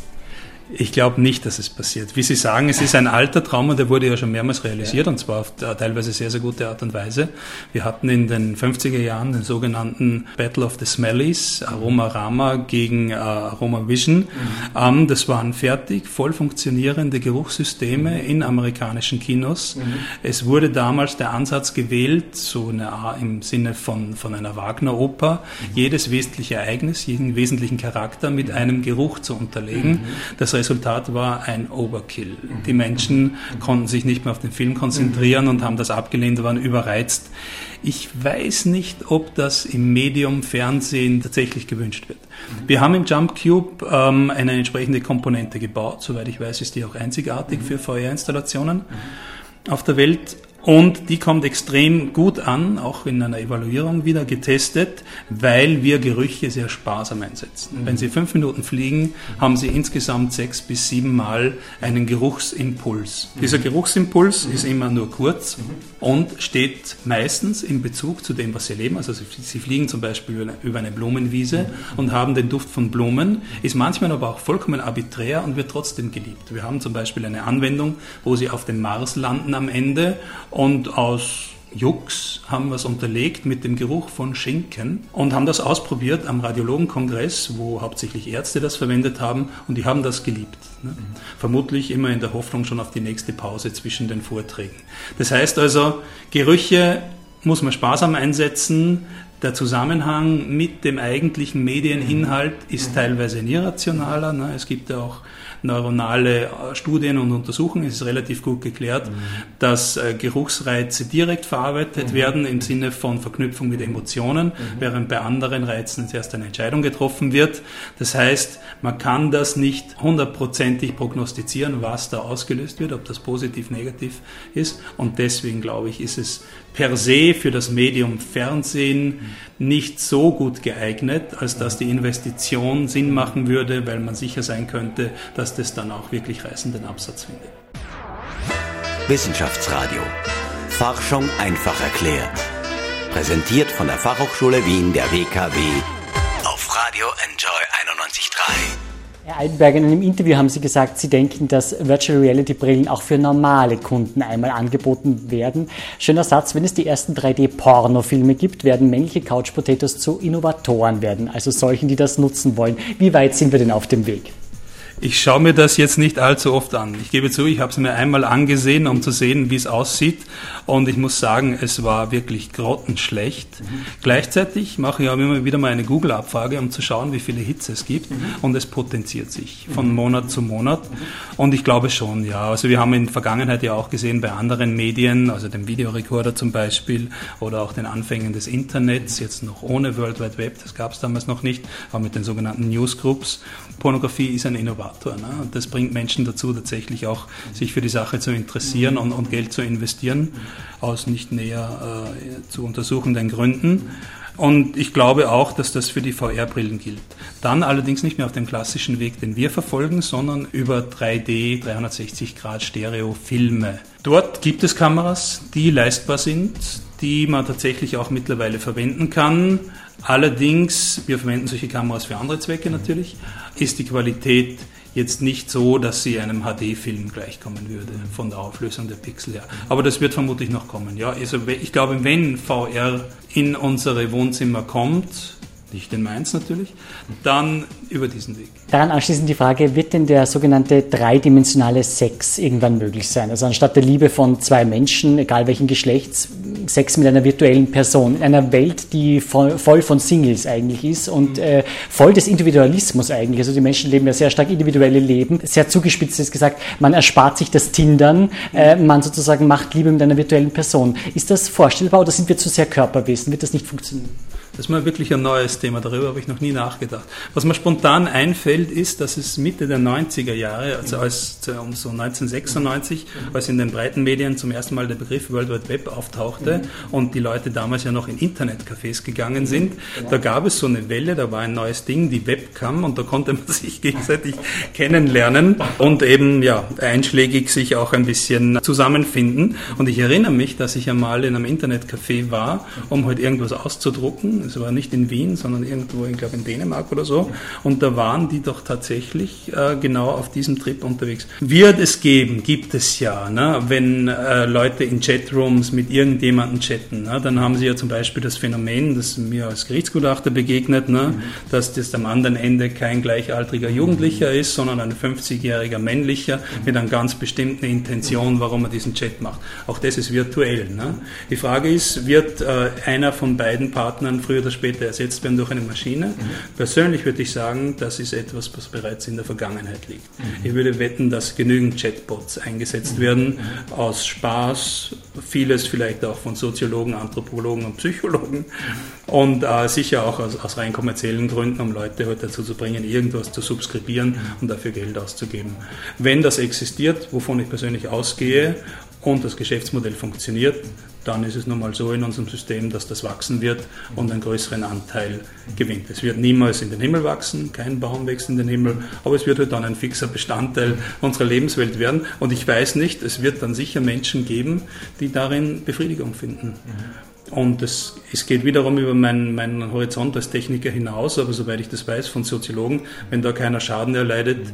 Ich glaube nicht, dass es passiert. Wie Sie sagen, es ist ein alter Traum und der wurde ja schon mehrmals realisiert ja. und zwar auf teilweise sehr, sehr gute Art und Weise. Wir hatten in den 50er Jahren den sogenannten Battle of the Smellies, Aroma Rama gegen äh, Aroma Vision. Mhm. Ähm, das waren fertig, voll funktionierende Geruchssysteme in amerikanischen Kinos. Mhm. Es wurde damals der Ansatz gewählt, so eine, im Sinne von, von einer Wagner-Oper, mhm. jedes wesentliche Ereignis, jeden wesentlichen Charakter mit einem Geruch zu unterlegen. Mhm. Das Resultat war ein Overkill. Die Menschen konnten sich nicht mehr auf den Film konzentrieren und haben das abgelehnt, waren überreizt. Ich weiß nicht, ob das im Medium Fernsehen tatsächlich gewünscht wird. Wir haben im Jump Cube ähm, eine entsprechende Komponente gebaut. Soweit ich weiß, ist die auch einzigartig für VR-Installationen auf der Welt. Und die kommt extrem gut an, auch in einer Evaluierung wieder getestet, weil wir Gerüche sehr sparsam einsetzen. Mhm. Wenn Sie fünf Minuten fliegen, haben Sie insgesamt sechs bis sieben Mal einen Geruchsimpuls. Mhm. Dieser Geruchsimpuls mhm. ist immer nur kurz und steht meistens in Bezug zu dem, was Sie erleben. Also Sie fliegen zum Beispiel über eine Blumenwiese und haben den Duft von Blumen, ist manchmal aber auch vollkommen arbiträr und wird trotzdem geliebt. Wir haben zum Beispiel eine Anwendung, wo Sie auf dem Mars landen am Ende und aus Jux haben wir es unterlegt mit dem Geruch von Schinken und haben das ausprobiert am Radiologenkongress, wo hauptsächlich Ärzte das verwendet haben und die haben das geliebt. Ne? Vermutlich immer in der Hoffnung schon auf die nächste Pause zwischen den Vorträgen. Das heißt also, Gerüche muss man sparsam einsetzen. Der Zusammenhang mit dem eigentlichen Medieninhalt ist teilweise irrationaler. Ne? Es gibt ja auch neuronale äh, Studien und Untersuchungen, es ist relativ gut geklärt, mhm. dass äh, Geruchsreize direkt verarbeitet mhm. werden im Sinne von Verknüpfung mit Emotionen, mhm. während bei anderen Reizen zuerst eine Entscheidung getroffen wird. Das heißt, man kann das nicht hundertprozentig prognostizieren, was da ausgelöst wird, ob das positiv, negativ ist. Und deswegen glaube ich, ist es per se für das Medium Fernsehen nicht so gut geeignet, als dass die Investition Sinn machen würde, weil man sicher sein könnte, dass das dann auch wirklich reißenden Absatz findet. Wissenschaftsradio. Forschung einfach erklärt. Präsentiert von der Fachhochschule Wien der WKW auf Radio Enjoy 91.3. Herr Altenberg, in einem Interview haben Sie gesagt, Sie denken, dass Virtual Reality Brillen auch für normale Kunden einmal angeboten werden. Schöner Satz, wenn es die ersten 3D-Pornofilme gibt, werden männliche Couch Potatoes zu Innovatoren werden, also solchen, die das nutzen wollen. Wie weit sind wir denn auf dem Weg? Ich schaue mir das jetzt nicht allzu oft an. Ich gebe zu, ich habe es mir einmal angesehen, um zu sehen, wie es aussieht. Und ich muss sagen, es war wirklich grottenschlecht. Mhm. Gleichzeitig mache ich auch immer wieder mal eine Google-Abfrage, um zu schauen, wie viele Hits es gibt. Mhm. Und es potenziert sich von mhm. Monat zu Monat. Mhm. Und ich glaube schon, ja. Also wir haben in der Vergangenheit ja auch gesehen bei anderen Medien, also dem Videorekorder zum Beispiel oder auch den Anfängen des Internets, jetzt noch ohne World Wide Web, das gab es damals noch nicht, aber mit den sogenannten Newsgroups. Pornografie ist ein Innovator. Motivator. Ne? Und das bringt Menschen dazu, tatsächlich auch sich für die Sache zu interessieren und, und Geld zu investieren, aus nicht näher äh, zu untersuchenden Gründen. Und ich glaube auch, dass das für die VR-Brillen gilt. Dann allerdings nicht mehr auf dem klassischen Weg, den wir verfolgen, sondern über 3D, 360 Grad Stereo-Filme. Dort gibt es Kameras, die leistbar sind, die man tatsächlich auch mittlerweile verwenden kann. Allerdings, wir verwenden solche Kameras für andere Zwecke natürlich, ist die Qualität jetzt nicht so, dass sie einem HD-Film gleichkommen würde, von der Auflösung der Pixel her. Aber das wird vermutlich noch kommen. Ja, also ich glaube, wenn VR in unsere Wohnzimmer kommt, nicht in Mainz natürlich, dann über diesen Weg. Daran anschließend die Frage, wird denn der sogenannte dreidimensionale Sex irgendwann möglich sein? Also anstatt der Liebe von zwei Menschen, egal welchen Geschlechts, Sex mit einer virtuellen Person, in einer Welt, die voll, von Singles eigentlich ist und mhm. äh, voll des Individualismus eigentlich. Also die Menschen leben ja sehr stark individuelle Leben. Sehr zugespitzt ist gesagt, man erspart sich das Tindern, äh, man sozusagen macht Liebe mit einer virtuellen Person. Ist das vorstellbar oder sind wir zu sehr Körperwesen? Wird das nicht funktionieren? Das ist mal wirklich ein neues Thema, darüber habe ich noch nie nachgedacht. Was mir spontan einfällt, ist, dass es Mitte der 90er Jahre, also als um so 1996, als in den breiten Medien zum ersten Mal der Begriff World Wide Web auftauchte und die Leute damals ja noch in Internetcafés gegangen sind, da gab es so eine Welle, da war ein neues Ding, die Webcam und da konnte man sich gegenseitig kennenlernen und eben ja einschlägig sich auch ein bisschen zusammenfinden. Und ich erinnere mich, dass ich einmal in einem Internetcafé war, um halt irgendwas auszudrucken es war nicht in Wien, sondern irgendwo, ich glaube in Dänemark oder so. Und da waren die doch tatsächlich äh, genau auf diesem Trip unterwegs. Wird es geben, gibt es ja, ne? wenn äh, Leute in Chatrooms mit irgendjemandem chatten, ne? dann haben sie ja zum Beispiel das Phänomen, das mir als Gerichtsgutachter begegnet, ne? dass das am anderen Ende kein gleichaltriger Jugendlicher ist, sondern ein 50-jähriger männlicher mit einer ganz bestimmten Intention, warum er diesen Chat macht. Auch das ist virtuell. Ne? Die Frage ist, wird äh, einer von beiden Partnern früher oder später ersetzt werden durch eine Maschine. Mhm. Persönlich würde ich sagen, das ist etwas, was bereits in der Vergangenheit liegt. Mhm. Ich würde wetten, dass genügend Chatbots eingesetzt mhm. werden aus Spaß, vieles vielleicht auch von Soziologen, Anthropologen und Psychologen und äh, sicher auch aus, aus, rein kommerziellen Gründen, um Leute heute dazu zu bringen, irgendwas zu subskribieren und dafür Geld auszugeben. Wenn das existiert, wovon ich persönlich ausgehe und das Geschäftsmodell funktioniert, dann ist es nun mal so in unserem System, dass das wachsen wird und einen größeren Anteil gewinnt. Es wird niemals in den Himmel wachsen, kein Baum wächst in den Himmel, aber es wird halt dann ein fixer Bestandteil unserer Lebenswelt werden. Und ich weiß nicht, es wird dann sicher Menschen geben, die darin Befriedigung finden. Und es, es geht wiederum über meinen, meinen Horizont als Techniker hinaus, aber soweit ich das weiß von Soziologen, wenn da keiner Schaden erleidet,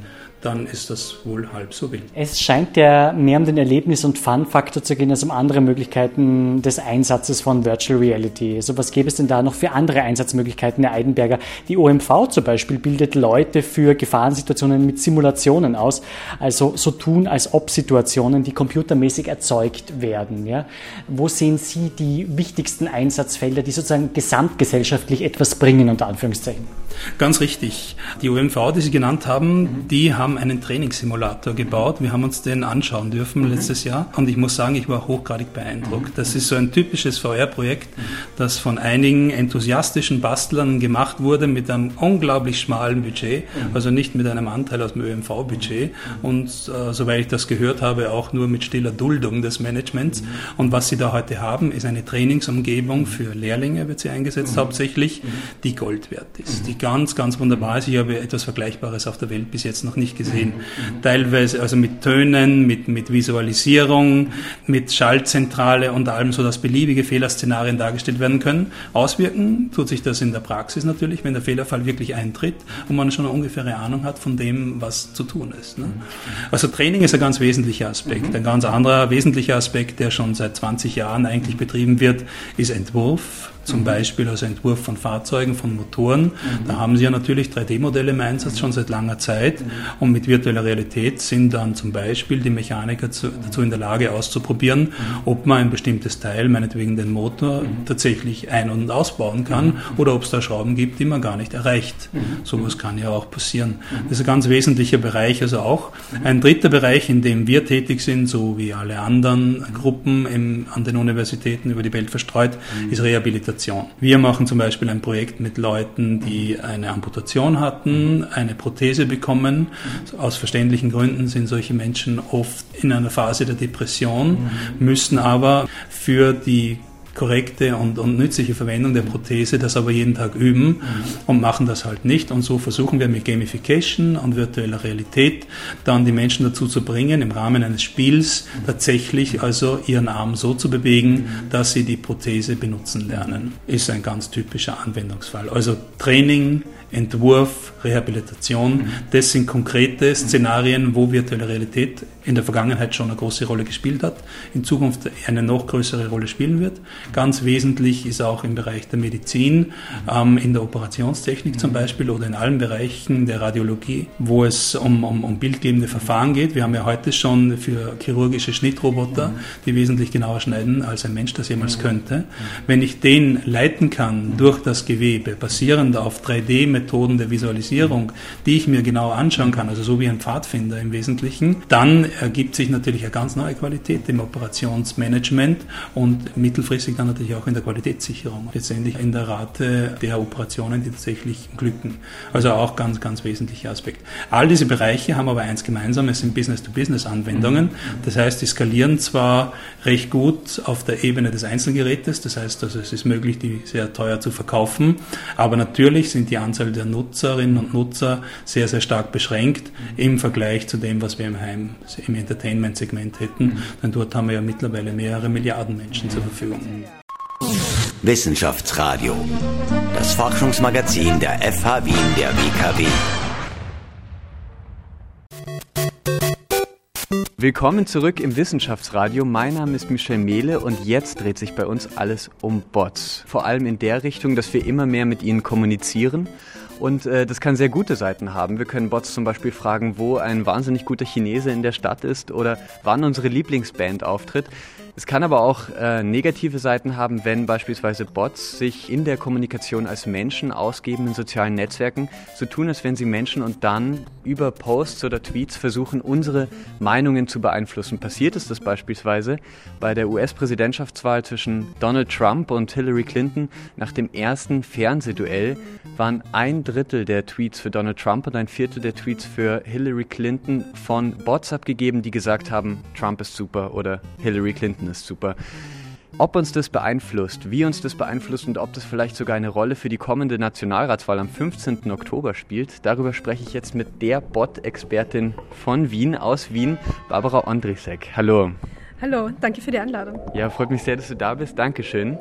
dann ist das wohl halb so wild. Es scheint ja mehr um den Erlebnis- und Fun-Faktor zu gehen als um andere Möglichkeiten des Einsatzes von Virtual Reality. Also was gäbe es denn da noch für andere Einsatzmöglichkeiten, Herr Eidenberger? Die OMV zum Beispiel bildet Leute für Gefahrensituationen mit Simulationen aus, also so tun, als ob Situationen, die computermäßig erzeugt werden. Ja? Wo sehen Sie die wichtigsten Einsatzfelder, die sozusagen gesamtgesellschaftlich etwas bringen, unter Anführungszeichen? Ganz richtig. Die OMV, die Sie genannt haben, die haben einen Trainingssimulator gebaut. Wir haben uns den anschauen dürfen mhm. letztes Jahr und ich muss sagen, ich war hochgradig beeindruckt. Das ist so ein typisches VR-Projekt, das von einigen enthusiastischen Bastlern gemacht wurde mit einem unglaublich schmalen Budget, mhm. also nicht mit einem Anteil aus dem ÖMV-Budget und äh, soweit ich das gehört habe, auch nur mit stiller Duldung des Managements. Mhm. Und was sie da heute haben, ist eine Trainingsumgebung für Lehrlinge, wird sie eingesetzt hauptsächlich, die Gold wert ist, die ganz, ganz wunderbar ist. Ich habe etwas Vergleichbares auf der Welt bis jetzt noch nicht gesehen. Teilweise also mit Tönen, mit, mit Visualisierung, mit Schaltzentrale und allem, so dass beliebige Fehlerszenarien dargestellt werden können. Auswirken tut sich das in der Praxis natürlich, wenn der Fehlerfall wirklich eintritt und man schon eine ungefähre Ahnung hat von dem, was zu tun ist. Ne? Also Training ist ein ganz wesentlicher Aspekt. Ein ganz anderer wesentlicher Aspekt, der schon seit 20 Jahren eigentlich betrieben wird, ist Entwurf zum Beispiel als Entwurf von Fahrzeugen, von Motoren. Da haben Sie ja natürlich 3D-Modelle im Einsatz schon seit langer Zeit. Und mit virtueller Realität sind dann zum Beispiel die Mechaniker zu, dazu in der Lage auszuprobieren, ob man ein bestimmtes Teil, meinetwegen den Motor, tatsächlich ein- und ausbauen kann oder ob es da Schrauben gibt, die man gar nicht erreicht. Sowas kann ja auch passieren. Das ist ein ganz wesentlicher Bereich, also auch. Ein dritter Bereich, in dem wir tätig sind, so wie alle anderen Gruppen im, an den Universitäten über die Welt verstreut, ist Rehabilitation. Amputation. Wir machen zum Beispiel ein Projekt mit Leuten, die eine Amputation hatten, eine Prothese bekommen. Aus verständlichen Gründen sind solche Menschen oft in einer Phase der Depression, müssen aber für die korrekte und, und nützliche Verwendung der Prothese das aber jeden Tag üben mhm. und machen das halt nicht. Und so versuchen wir mit Gamification und virtueller Realität dann die Menschen dazu zu bringen, im Rahmen eines Spiels tatsächlich also ihren Arm so zu bewegen, dass sie die Prothese benutzen lernen. Ist ein ganz typischer Anwendungsfall. Also Training, Entwurf, Rehabilitation. Das sind konkrete Szenarien, wo virtuelle Realität in der Vergangenheit schon eine große Rolle gespielt hat, in Zukunft eine noch größere Rolle spielen wird. Ganz wesentlich ist auch im Bereich der Medizin, ähm, in der Operationstechnik zum Beispiel oder in allen Bereichen der Radiologie, wo es um, um, um bildgebende Verfahren geht. Wir haben ja heute schon für chirurgische Schnittroboter, die wesentlich genauer schneiden, als ein Mensch das jemals könnte. Wenn ich den leiten kann durch das Gewebe, basierend auf 3D Methoden der Visualisierung, die ich mir genau anschauen kann, also so wie ein Pfadfinder im Wesentlichen, dann ergibt sich natürlich eine ganz neue Qualität im Operationsmanagement und mittelfristig dann natürlich auch in der Qualitätssicherung, letztendlich in der Rate der Operationen, die tatsächlich glücken. Also auch ganz, ganz wesentlicher Aspekt. All diese Bereiche haben aber eins gemeinsam, es sind Business-to-Business-Anwendungen. Das heißt, die skalieren zwar recht gut auf der Ebene des Einzelgerätes, das heißt, also es ist möglich, die sehr teuer zu verkaufen, aber natürlich sind die Anzahl Anzahl der Nutzerinnen und Nutzer sehr, sehr stark beschränkt im Vergleich zu dem, was wir im Heim, im Entertainment-Segment hätten. Denn dort haben wir ja mittlerweile mehrere Milliarden Menschen zur Verfügung. Wissenschaftsradio, das Forschungsmagazin der FH Wien der WKW. Willkommen zurück im Wissenschaftsradio. Mein Name ist Michel Mehle und jetzt dreht sich bei uns alles um Bots. Vor allem in der Richtung, dass wir immer mehr mit ihnen kommunizieren und äh, das kann sehr gute Seiten haben. Wir können Bots zum Beispiel fragen, wo ein wahnsinnig guter Chinese in der Stadt ist oder wann unsere Lieblingsband auftritt. Es kann aber auch äh, negative Seiten haben, wenn beispielsweise Bots sich in der Kommunikation als Menschen ausgeben in sozialen Netzwerken, so tun, als wenn sie Menschen und dann über Posts oder Tweets versuchen, unsere Meinungen zu beeinflussen. Passiert ist das beispielsweise bei der US-Präsidentschaftswahl zwischen Donald Trump und Hillary Clinton nach dem ersten Fernsehduell waren ein Drittel der Tweets für Donald Trump und ein Viertel der Tweets für Hillary Clinton von Bots abgegeben, die gesagt haben, Trump ist super oder Hillary Clinton ist super. Ob uns das beeinflusst, wie uns das beeinflusst und ob das vielleicht sogar eine Rolle für die kommende Nationalratswahl am 15. Oktober spielt, darüber spreche ich jetzt mit der Bot-Expertin von Wien aus Wien, Barbara Ondrisek. Hallo. Hallo, danke für die Einladung. Ja, freut mich sehr, dass du da bist. Dankeschön.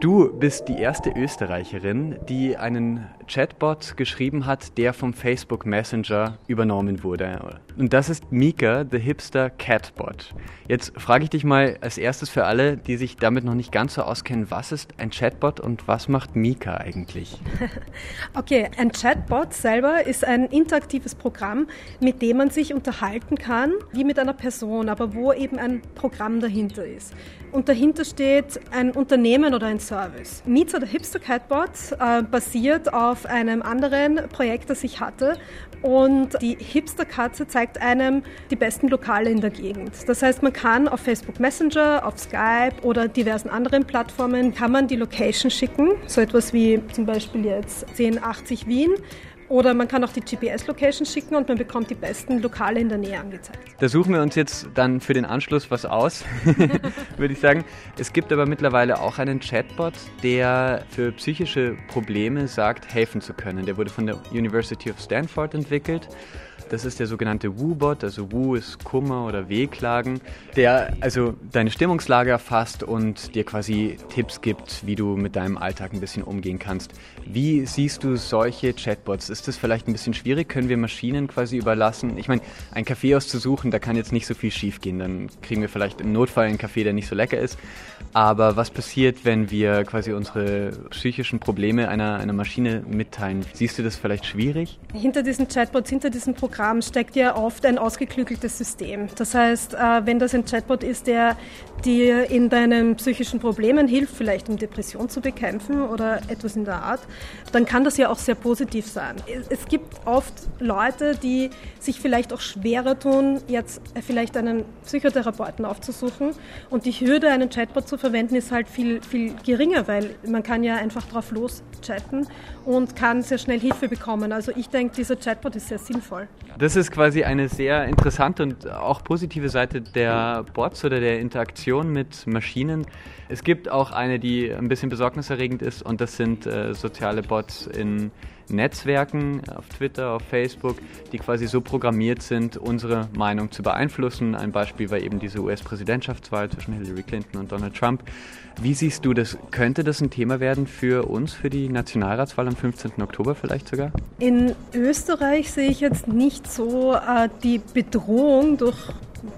Du bist die erste Österreicherin, die einen Chatbot geschrieben hat, der vom Facebook Messenger übernommen wurde. Und das ist Mika, the Hipster Catbot. Jetzt frage ich dich mal als erstes für alle, die sich damit noch nicht ganz so auskennen, was ist ein Chatbot und was macht Mika eigentlich? Okay, ein Chatbot selber ist ein interaktives Programm, mit dem man sich unterhalten kann, wie mit einer Person, aber wo eben ein Programm dahinter ist. Und dahinter steht ein Unternehmen oder ein Service. Mika, the Hipster Catbot, äh, basiert auf einem anderen Projekt, das ich hatte. Und die Hipster-Katze zeigt einem die besten Lokale in der Gegend. Das heißt, man kann auf Facebook Messenger, auf Skype oder diversen anderen Plattformen, kann man die Location schicken. So etwas wie zum Beispiel jetzt 1080 Wien oder man kann auch die GPS-Location schicken und man bekommt die besten Lokale in der Nähe angezeigt. Da suchen wir uns jetzt dann für den Anschluss was aus, würde ich sagen. Es gibt aber mittlerweile auch einen Chatbot, der für psychische Probleme sagt, helfen zu können. Der wurde von der University of Stanford entwickelt. Das ist der sogenannte Woo-Bot, also Woo ist Kummer oder Wehklagen, der also deine Stimmungslage erfasst und dir quasi Tipps gibt, wie du mit deinem Alltag ein bisschen umgehen kannst. Wie siehst du solche Chatbots? Ist das vielleicht ein bisschen schwierig? Können wir Maschinen quasi überlassen? Ich meine, ein Kaffee auszusuchen, da kann jetzt nicht so viel schief gehen. Dann kriegen wir vielleicht im Notfall einen Kaffee, der nicht so lecker ist. Aber was passiert, wenn wir quasi unsere psychischen Probleme einer, einer Maschine mitteilen? Siehst du das vielleicht schwierig? Hinter diesen Chatbots, hinter diesem Programm steckt ja oft ein ausgeklügeltes System. Das heißt, äh, wenn das ein Chatbot ist, der dir in deinen psychischen Problemen hilft, vielleicht um Depression zu bekämpfen oder etwas in der Art, dann kann das ja auch sehr positiv sein. Es gibt oft Leute, die sich vielleicht auch schwerer tun, jetzt vielleicht einen Psychotherapeuten aufzusuchen und die Hürde, einen Chatbot zu verwenden, ist halt viel, viel geringer, weil man kann ja einfach drauf los chatten und kann sehr schnell Hilfe bekommen. Also ich denke, dieser Chatbot ist sehr sinnvoll. Das ist quasi eine sehr interessante und auch positive Seite der Bots oder der Interaktion mit Maschinen. Es gibt auch eine, die ein bisschen besorgniserregend ist und das sind äh, soziale Bots in Netzwerken, auf Twitter, auf Facebook, die quasi so programmiert sind, unsere Meinung zu beeinflussen. Ein Beispiel war eben diese US-Präsidentschaftswahl zwischen Hillary Clinton und Donald Trump. Wie siehst du das? Könnte das ein Thema werden für uns, für die Nationalratswahl am 15. Oktober vielleicht sogar? In Österreich sehe ich jetzt nicht so äh, die Bedrohung durch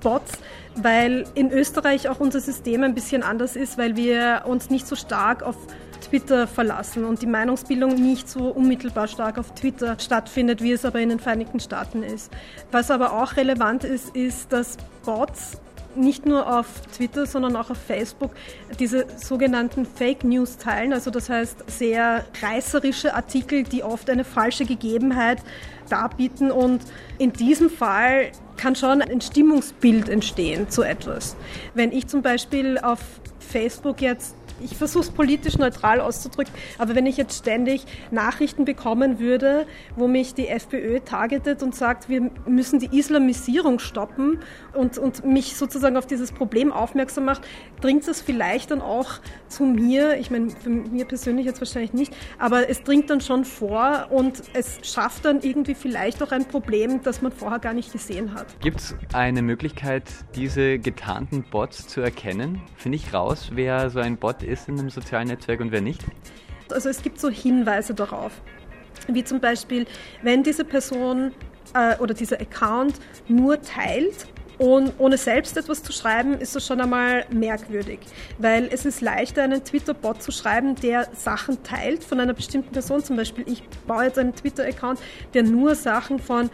Bots, weil in Österreich auch unser System ein bisschen anders ist, weil wir uns nicht so stark auf Twitter verlassen und die Meinungsbildung nicht so unmittelbar stark auf Twitter stattfindet, wie es aber in den Vereinigten Staaten ist. Was aber auch relevant ist, ist, dass Bots nicht nur auf Twitter, sondern auch auf Facebook diese sogenannten Fake News teilen. Also das heißt sehr reißerische Artikel, die oft eine falsche Gegebenheit darbieten. Und in diesem Fall kann schon ein Stimmungsbild entstehen zu etwas. Wenn ich zum Beispiel auf Facebook jetzt ich versuche es politisch neutral auszudrücken, aber wenn ich jetzt ständig Nachrichten bekommen würde, wo mich die FPÖ targetet und sagt, wir müssen die Islamisierung stoppen und, und mich sozusagen auf dieses Problem aufmerksam macht, dringt es vielleicht dann auch zu mir, ich meine, für mir persönlich jetzt wahrscheinlich nicht, aber es dringt dann schon vor und es schafft dann irgendwie vielleicht auch ein Problem, das man vorher gar nicht gesehen hat. Gibt es eine Möglichkeit, diese getarnten Bots zu erkennen? Finde ich raus, wer so ein Bot ist in einem sozialen Netzwerk und wer nicht? Also es gibt so Hinweise darauf, wie zum Beispiel, wenn diese Person äh, oder dieser Account nur teilt, und ohne selbst etwas zu schreiben, ist das schon einmal merkwürdig, weil es ist leichter, einen Twitter-Bot zu schreiben, der Sachen teilt von einer bestimmten Person. Zum Beispiel, ich baue jetzt einen Twitter-Account, der nur Sachen von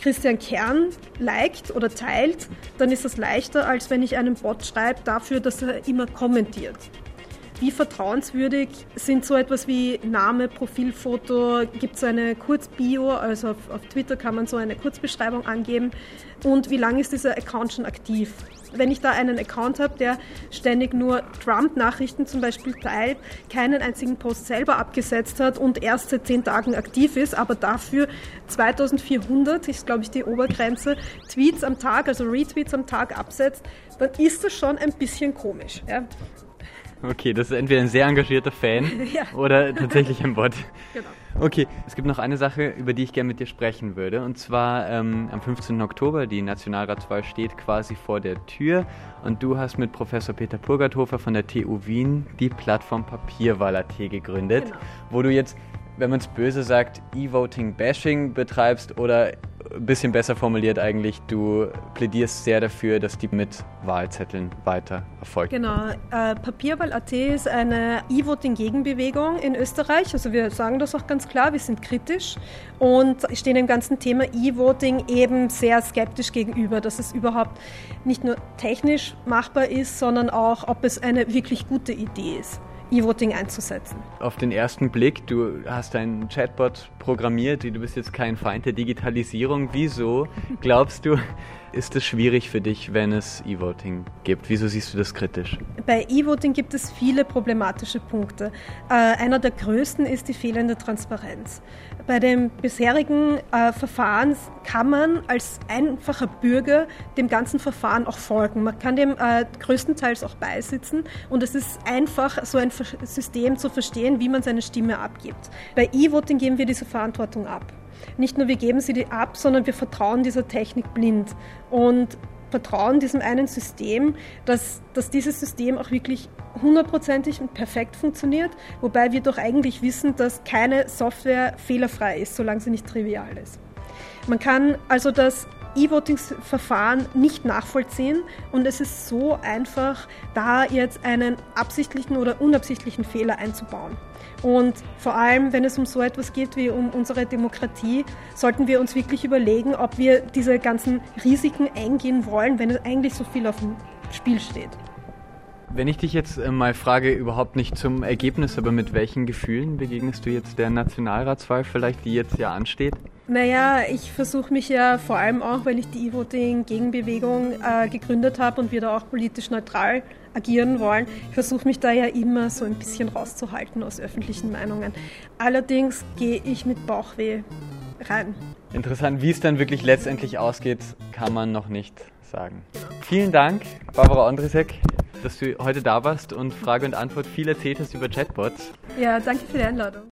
Christian Kern liked oder teilt. Dann ist das leichter, als wenn ich einen Bot schreibe dafür, dass er immer kommentiert. Wie vertrauenswürdig sind so etwas wie Name, Profilfoto? Gibt es eine Kurzbio? Also auf, auf Twitter kann man so eine Kurzbeschreibung angeben. Und wie lange ist dieser Account schon aktiv? wenn ich da einen Account habe, der ständig nur Trump-Nachrichten zum Beispiel teilt, keinen einzigen Post selber abgesetzt hat und erst seit zehn Tagen aktiv ist, aber dafür 2400, ist glaube ich die Obergrenze, Tweets am Tag, also Retweets am Tag absetzt, dann ist das schon ein bisschen komisch. Ja. Okay, das ist entweder ein sehr engagierter Fan ja. oder tatsächlich ein Bot. Genau. Okay, es gibt noch eine Sache, über die ich gerne mit dir sprechen würde. Und zwar ähm, am 15. Oktober, die Nationalratswahl steht quasi vor der Tür. Und du hast mit Professor Peter Purgathofer von der TU Wien die Plattform Papierwahl.at gegründet, genau. wo du jetzt wenn man es böse sagt, E-Voting-Bashing betreibst oder ein bisschen besser formuliert eigentlich, du plädierst sehr dafür, dass die mit Wahlzetteln weiter erfolgt. Genau. Äh, Papierwahl.at ist eine E-Voting-Gegenbewegung in Österreich. Also wir sagen das auch ganz klar, wir sind kritisch und stehen dem ganzen Thema E-Voting eben sehr skeptisch gegenüber, dass es überhaupt nicht nur technisch machbar ist, sondern auch, ob es eine wirklich gute Idee ist. E-Voting einzusetzen. Auf den ersten Blick, du hast einen Chatbot programmiert, du bist jetzt kein Feind der Digitalisierung. Wieso glaubst du, ist es schwierig für dich, wenn es E-Voting gibt? Wieso siehst du das kritisch? Bei E-Voting gibt es viele problematische Punkte. Äh, einer der größten ist die fehlende Transparenz. Bei dem bisherigen äh, Verfahren kann man als einfacher Bürger dem ganzen Verfahren auch folgen. Man kann dem äh, größtenteils auch beisitzen und es ist einfach, so ein System zu verstehen, wie man seine Stimme abgibt. Bei E-Voting geben wir diese Verantwortung ab. Nicht nur wir geben sie die ab, sondern wir vertrauen dieser Technik blind und vertrauen diesem einen System, dass, dass dieses System auch wirklich hundertprozentig und perfekt funktioniert, wobei wir doch eigentlich wissen, dass keine Software fehlerfrei ist, solange sie nicht trivial ist. Man kann also das E-Voting-Verfahren nicht nachvollziehen und es ist so einfach, da jetzt einen absichtlichen oder unabsichtlichen Fehler einzubauen. Und vor allem, wenn es um so etwas geht wie um unsere Demokratie, sollten wir uns wirklich überlegen, ob wir diese ganzen Risiken eingehen wollen, wenn es eigentlich so viel auf dem Spiel steht. Wenn ich dich jetzt äh, mal frage, überhaupt nicht zum Ergebnis, aber mit welchen Gefühlen begegnest du jetzt der Nationalratswahl vielleicht, die jetzt ja ansteht? Naja, ich versuche mich ja vor allem auch, weil ich die E-Voting-Gegenbewegung äh, gegründet habe und wir da auch politisch neutral agieren wollen, ich versuche mich da ja immer so ein bisschen rauszuhalten aus öffentlichen Meinungen. Allerdings gehe ich mit Bauchweh rein. Interessant, wie es dann wirklich letztendlich ausgeht, kann man noch nicht sagen. Vielen Dank, Barbara Andrisek, dass du heute da warst und Frage und Antwort viel erzählt hast über Chatbots. Ja, danke für die Einladung.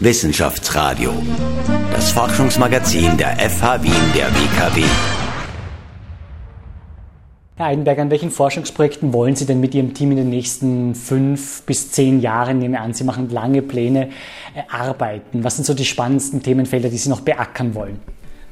Wissenschaftsradio, das Forschungsmagazin der FH Wien der WKW. Herr Eidenberg, an welchen Forschungsprojekten wollen Sie denn mit Ihrem Team in den nächsten fünf bis zehn Jahren, nehme an, Sie machen lange Pläne, äh, arbeiten? Was sind so die spannendsten Themenfelder, die Sie noch beackern wollen?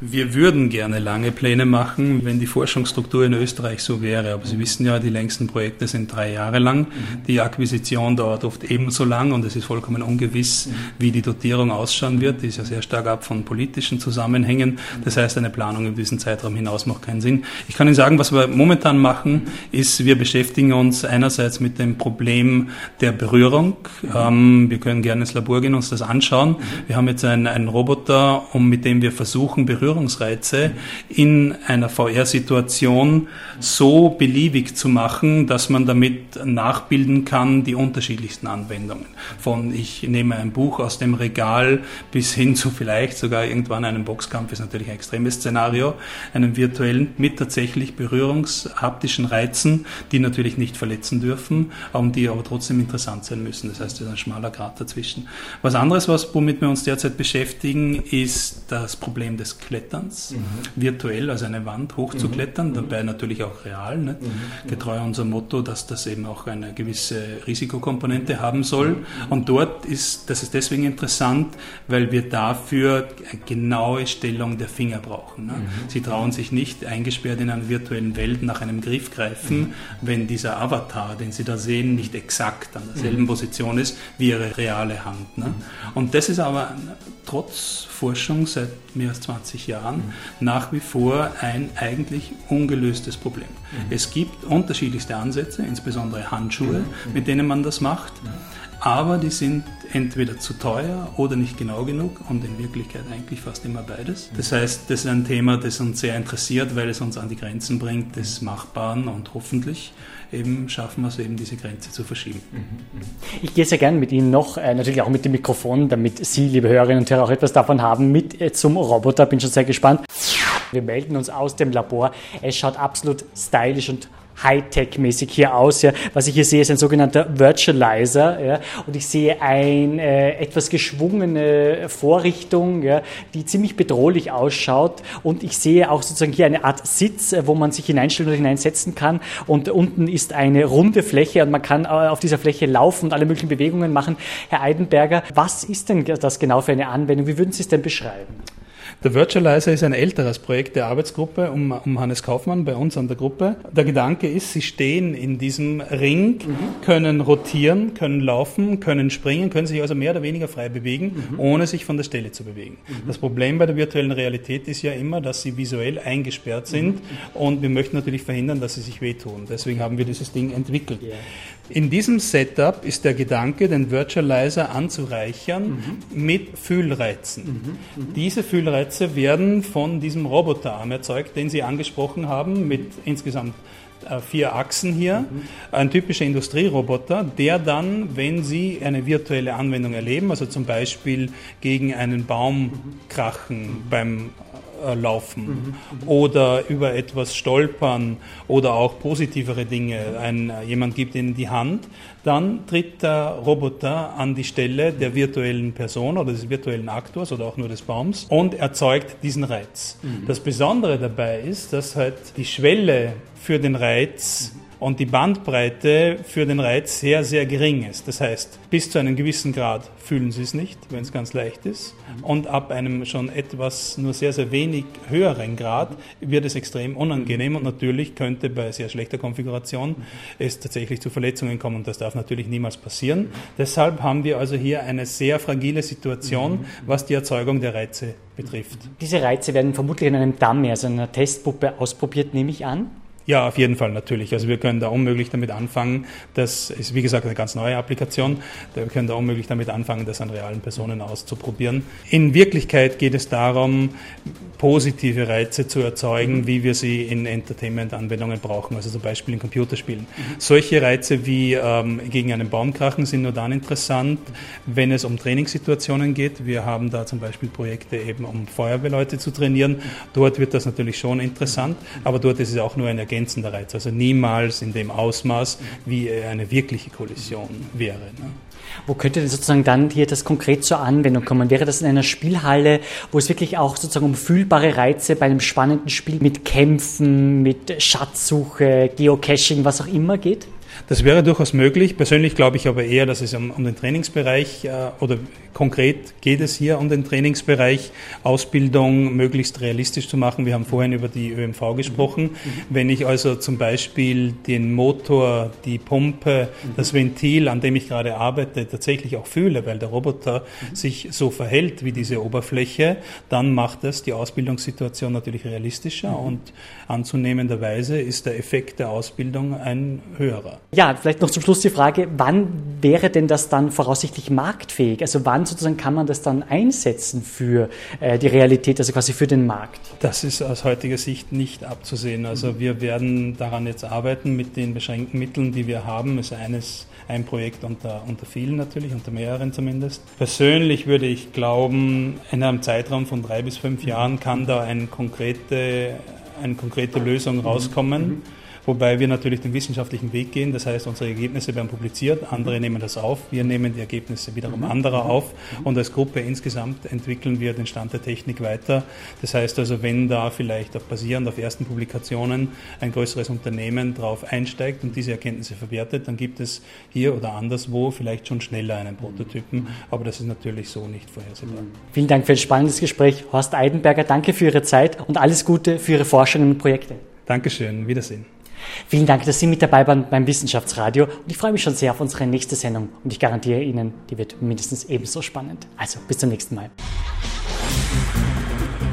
Wir würden gerne lange Pläne machen, wenn die Forschungsstruktur in Österreich so wäre. Aber Sie wissen ja, die längsten Projekte sind drei Jahre lang. Die Akquisition dauert oft ebenso lang und es ist vollkommen ungewiss, wie die Dotierung ausschauen wird. Die ist ja sehr stark ab von politischen Zusammenhängen. Das heißt, eine Planung in diesem Zeitraum hinaus macht keinen Sinn. Ich kann Ihnen sagen, was wir momentan machen, ist, wir beschäftigen uns einerseits mit dem Problem der Berührung. Ähm, wir können gerne ins Labor gehen und uns das anschauen. Wir haben jetzt einen, einen Roboter, um, mit dem wir versuchen, Berührung Berührungsreize in einer VR-Situation so beliebig zu machen, dass man damit nachbilden kann die unterschiedlichsten Anwendungen. Von ich nehme ein Buch aus dem Regal bis hin zu vielleicht sogar irgendwann einem Boxkampf ist natürlich ein extremes Szenario, einem virtuellen mit tatsächlich berührungshaptischen Reizen, die natürlich nicht verletzen dürfen, und die aber trotzdem interessant sein müssen. Das heißt, es ist ein schmaler Grad dazwischen. Was anderes, womit wir uns derzeit beschäftigen, ist das Problem des Kletterns. Kletterns, mhm. virtuell, also eine Wand hochzuklettern, mhm. dabei natürlich auch real, nicht? Mhm. getreu unserem Motto, dass das eben auch eine gewisse Risikokomponente haben soll. Mhm. Und dort ist, das ist deswegen interessant, weil wir dafür eine genaue Stellung der Finger brauchen. Ne? Mhm. Sie trauen sich nicht eingesperrt in einer virtuellen Welt nach einem Griff greifen, mhm. wenn dieser Avatar, den Sie da sehen, nicht exakt an derselben Position ist wie Ihre reale Hand. Ne? Und das ist aber trotz Forschung seit mehr als 20 Jahren mhm. nach wie vor ein eigentlich ungelöstes Problem. Mhm. Es gibt unterschiedlichste Ansätze, insbesondere Handschuhe, mhm. mit denen man das macht, aber die sind entweder zu teuer oder nicht genau genug und in Wirklichkeit eigentlich fast immer beides. Das heißt, das ist ein Thema, das uns sehr interessiert, weil es uns an die Grenzen bringt des Machbaren und hoffentlich eben schaffen wir es eben, diese Grenze zu verschieben. Mhm, mhm. Ich gehe sehr gerne mit Ihnen noch, äh, natürlich auch mit dem Mikrofon, damit Sie, liebe Hörerinnen und Hörer, auch etwas davon haben, mit äh, zum Roboter. Bin schon sehr gespannt. Wir melden uns aus dem Labor. Es schaut absolut stylisch und Hightech-mäßig hier aus. Ja. Was ich hier sehe, ist ein sogenannter Virtualizer. Ja. Und ich sehe eine äh, etwas geschwungene Vorrichtung, ja, die ziemlich bedrohlich ausschaut. Und ich sehe auch sozusagen hier eine Art Sitz, äh, wo man sich hineinstellen oder hineinsetzen kann. Und unten ist eine runde Fläche und man kann äh, auf dieser Fläche laufen und alle möglichen Bewegungen machen. Herr Eidenberger, was ist denn das genau für eine Anwendung? Wie würden Sie es denn beschreiben? Der Virtualizer ist ein älteres Projekt der Arbeitsgruppe um, um, Hannes Kaufmann bei uns an der Gruppe. Der Gedanke ist, sie stehen in diesem Ring, mhm. können rotieren, können laufen, können springen, können sich also mehr oder weniger frei bewegen, mhm. ohne sich von der Stelle zu bewegen. Mhm. Das Problem bei der virtuellen Realität ist ja immer, dass sie visuell eingesperrt sind mhm. und wir möchten natürlich verhindern, dass sie sich wehtun. Deswegen haben wir dieses Ding entwickelt. Yeah. In diesem Setup ist der Gedanke, den Virtualizer anzureichern mhm. mit Fühlreizen. Mhm. Mhm. Diese Fühlreize werden von diesem Roboterarm erzeugt, den Sie angesprochen haben, mit insgesamt äh, vier Achsen hier. Mhm. Ein typischer Industrieroboter, der dann, wenn Sie eine virtuelle Anwendung erleben, also zum Beispiel gegen einen Baum krachen beim laufen mhm. oder über etwas stolpern oder auch positivere Dinge. Ein, jemand gibt ihnen die Hand, dann tritt der Roboter an die Stelle der virtuellen Person oder des virtuellen Aktors oder auch nur des Baums und erzeugt diesen Reiz. Mhm. Das Besondere dabei ist, dass halt die Schwelle für den Reiz mhm und die Bandbreite für den Reiz sehr, sehr gering ist. Das heißt, bis zu einem gewissen Grad fühlen Sie es nicht, wenn es ganz leicht ist. Und ab einem schon etwas, nur sehr, sehr wenig höheren Grad wird es extrem unangenehm und natürlich könnte bei sehr schlechter Konfiguration es tatsächlich zu Verletzungen kommen und das darf natürlich niemals passieren. Deshalb haben wir also hier eine sehr fragile Situation, was die Erzeugung der Reize betrifft. Diese Reize werden vermutlich in einem Dummy, also in einer Testpuppe ausprobiert, nehme ich an. Ja, auf jeden Fall natürlich. Also wir können da unmöglich damit anfangen, das ist wie gesagt eine ganz neue Applikation, wir können da unmöglich damit anfangen, das an realen Personen auszuprobieren. In Wirklichkeit geht es darum, positive Reize zu erzeugen, wie wir sie in Entertainment-Anwendungen brauchen, also zum Beispiel in Computerspielen. Mhm. Solche Reize wie ähm, gegen einen Baum krachen sind nur dann interessant, wenn es um Trainingssituationen geht. Wir haben da zum Beispiel Projekte eben, um Feuerwehrleute zu trainieren. Dort wird das natürlich schon interessant, aber dort ist es auch nur ein Ergänzung ergänzender Reiz, also niemals in dem Ausmaß, wie eine wirkliche Kollision wäre. Ne? Wo könnte denn sozusagen dann hier das konkret zur Anwendung kommen? Wäre das in einer Spielhalle, wo es wirklich auch sozusagen um fühlbare Reize bei einem spannenden Spiel mit Kämpfen, mit Schatzsuche, Geocaching, was auch immer geht? Das wäre durchaus möglich. Persönlich glaube ich aber eher, dass es um, um den Trainingsbereich äh, oder konkret geht es hier um den Trainingsbereich, Ausbildung möglichst realistisch zu machen. Wir haben vorhin über die ÖMV gesprochen. Wenn ich also zum Beispiel den Motor, die Pumpe, das Ventil, an dem ich gerade arbeite, tatsächlich auch fühle, weil der Roboter sich so verhält wie diese Oberfläche, dann macht das die Ausbildungssituation natürlich realistischer und anzunehmenderweise ist der Effekt der Ausbildung ein höherer. Ja, vielleicht noch zum Schluss die Frage, wann wäre denn das dann voraussichtlich marktfähig? Also wann sozusagen kann man das dann einsetzen für äh, die Realität, also quasi für den Markt? Das ist aus heutiger Sicht nicht abzusehen. Also wir werden daran jetzt arbeiten mit den beschränkten Mitteln, die wir haben. Das ist eines ein Projekt unter, unter vielen natürlich, unter mehreren zumindest. Persönlich würde ich glauben, in einem Zeitraum von drei bis fünf Jahren kann da eine konkrete, eine konkrete Lösung rauskommen. Mhm wobei wir natürlich den wissenschaftlichen Weg gehen. Das heißt, unsere Ergebnisse werden publiziert, andere nehmen das auf, wir nehmen die Ergebnisse wiederum anderer auf und als Gruppe insgesamt entwickeln wir den Stand der Technik weiter. Das heißt also, wenn da vielleicht auch basierend auf ersten Publikationen ein größeres Unternehmen drauf einsteigt und diese Erkenntnisse verwertet, dann gibt es hier oder anderswo vielleicht schon schneller einen Prototypen, aber das ist natürlich so nicht vorhersehbar. Vielen Dank für ein spannendes Gespräch. Horst Eidenberger, danke für Ihre Zeit und alles Gute für Ihre Forschungen und Projekte. Dankeschön, Wiedersehen. Vielen Dank, dass Sie mit dabei waren beim Wissenschaftsradio und ich freue mich schon sehr auf unsere nächste Sendung und ich garantiere Ihnen, die wird mindestens ebenso spannend. Also bis zum nächsten Mal.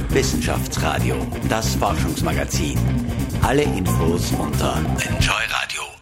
Wissenschaftsradio, das Forschungsmagazin. Alle Infos unter Enjoy Radio.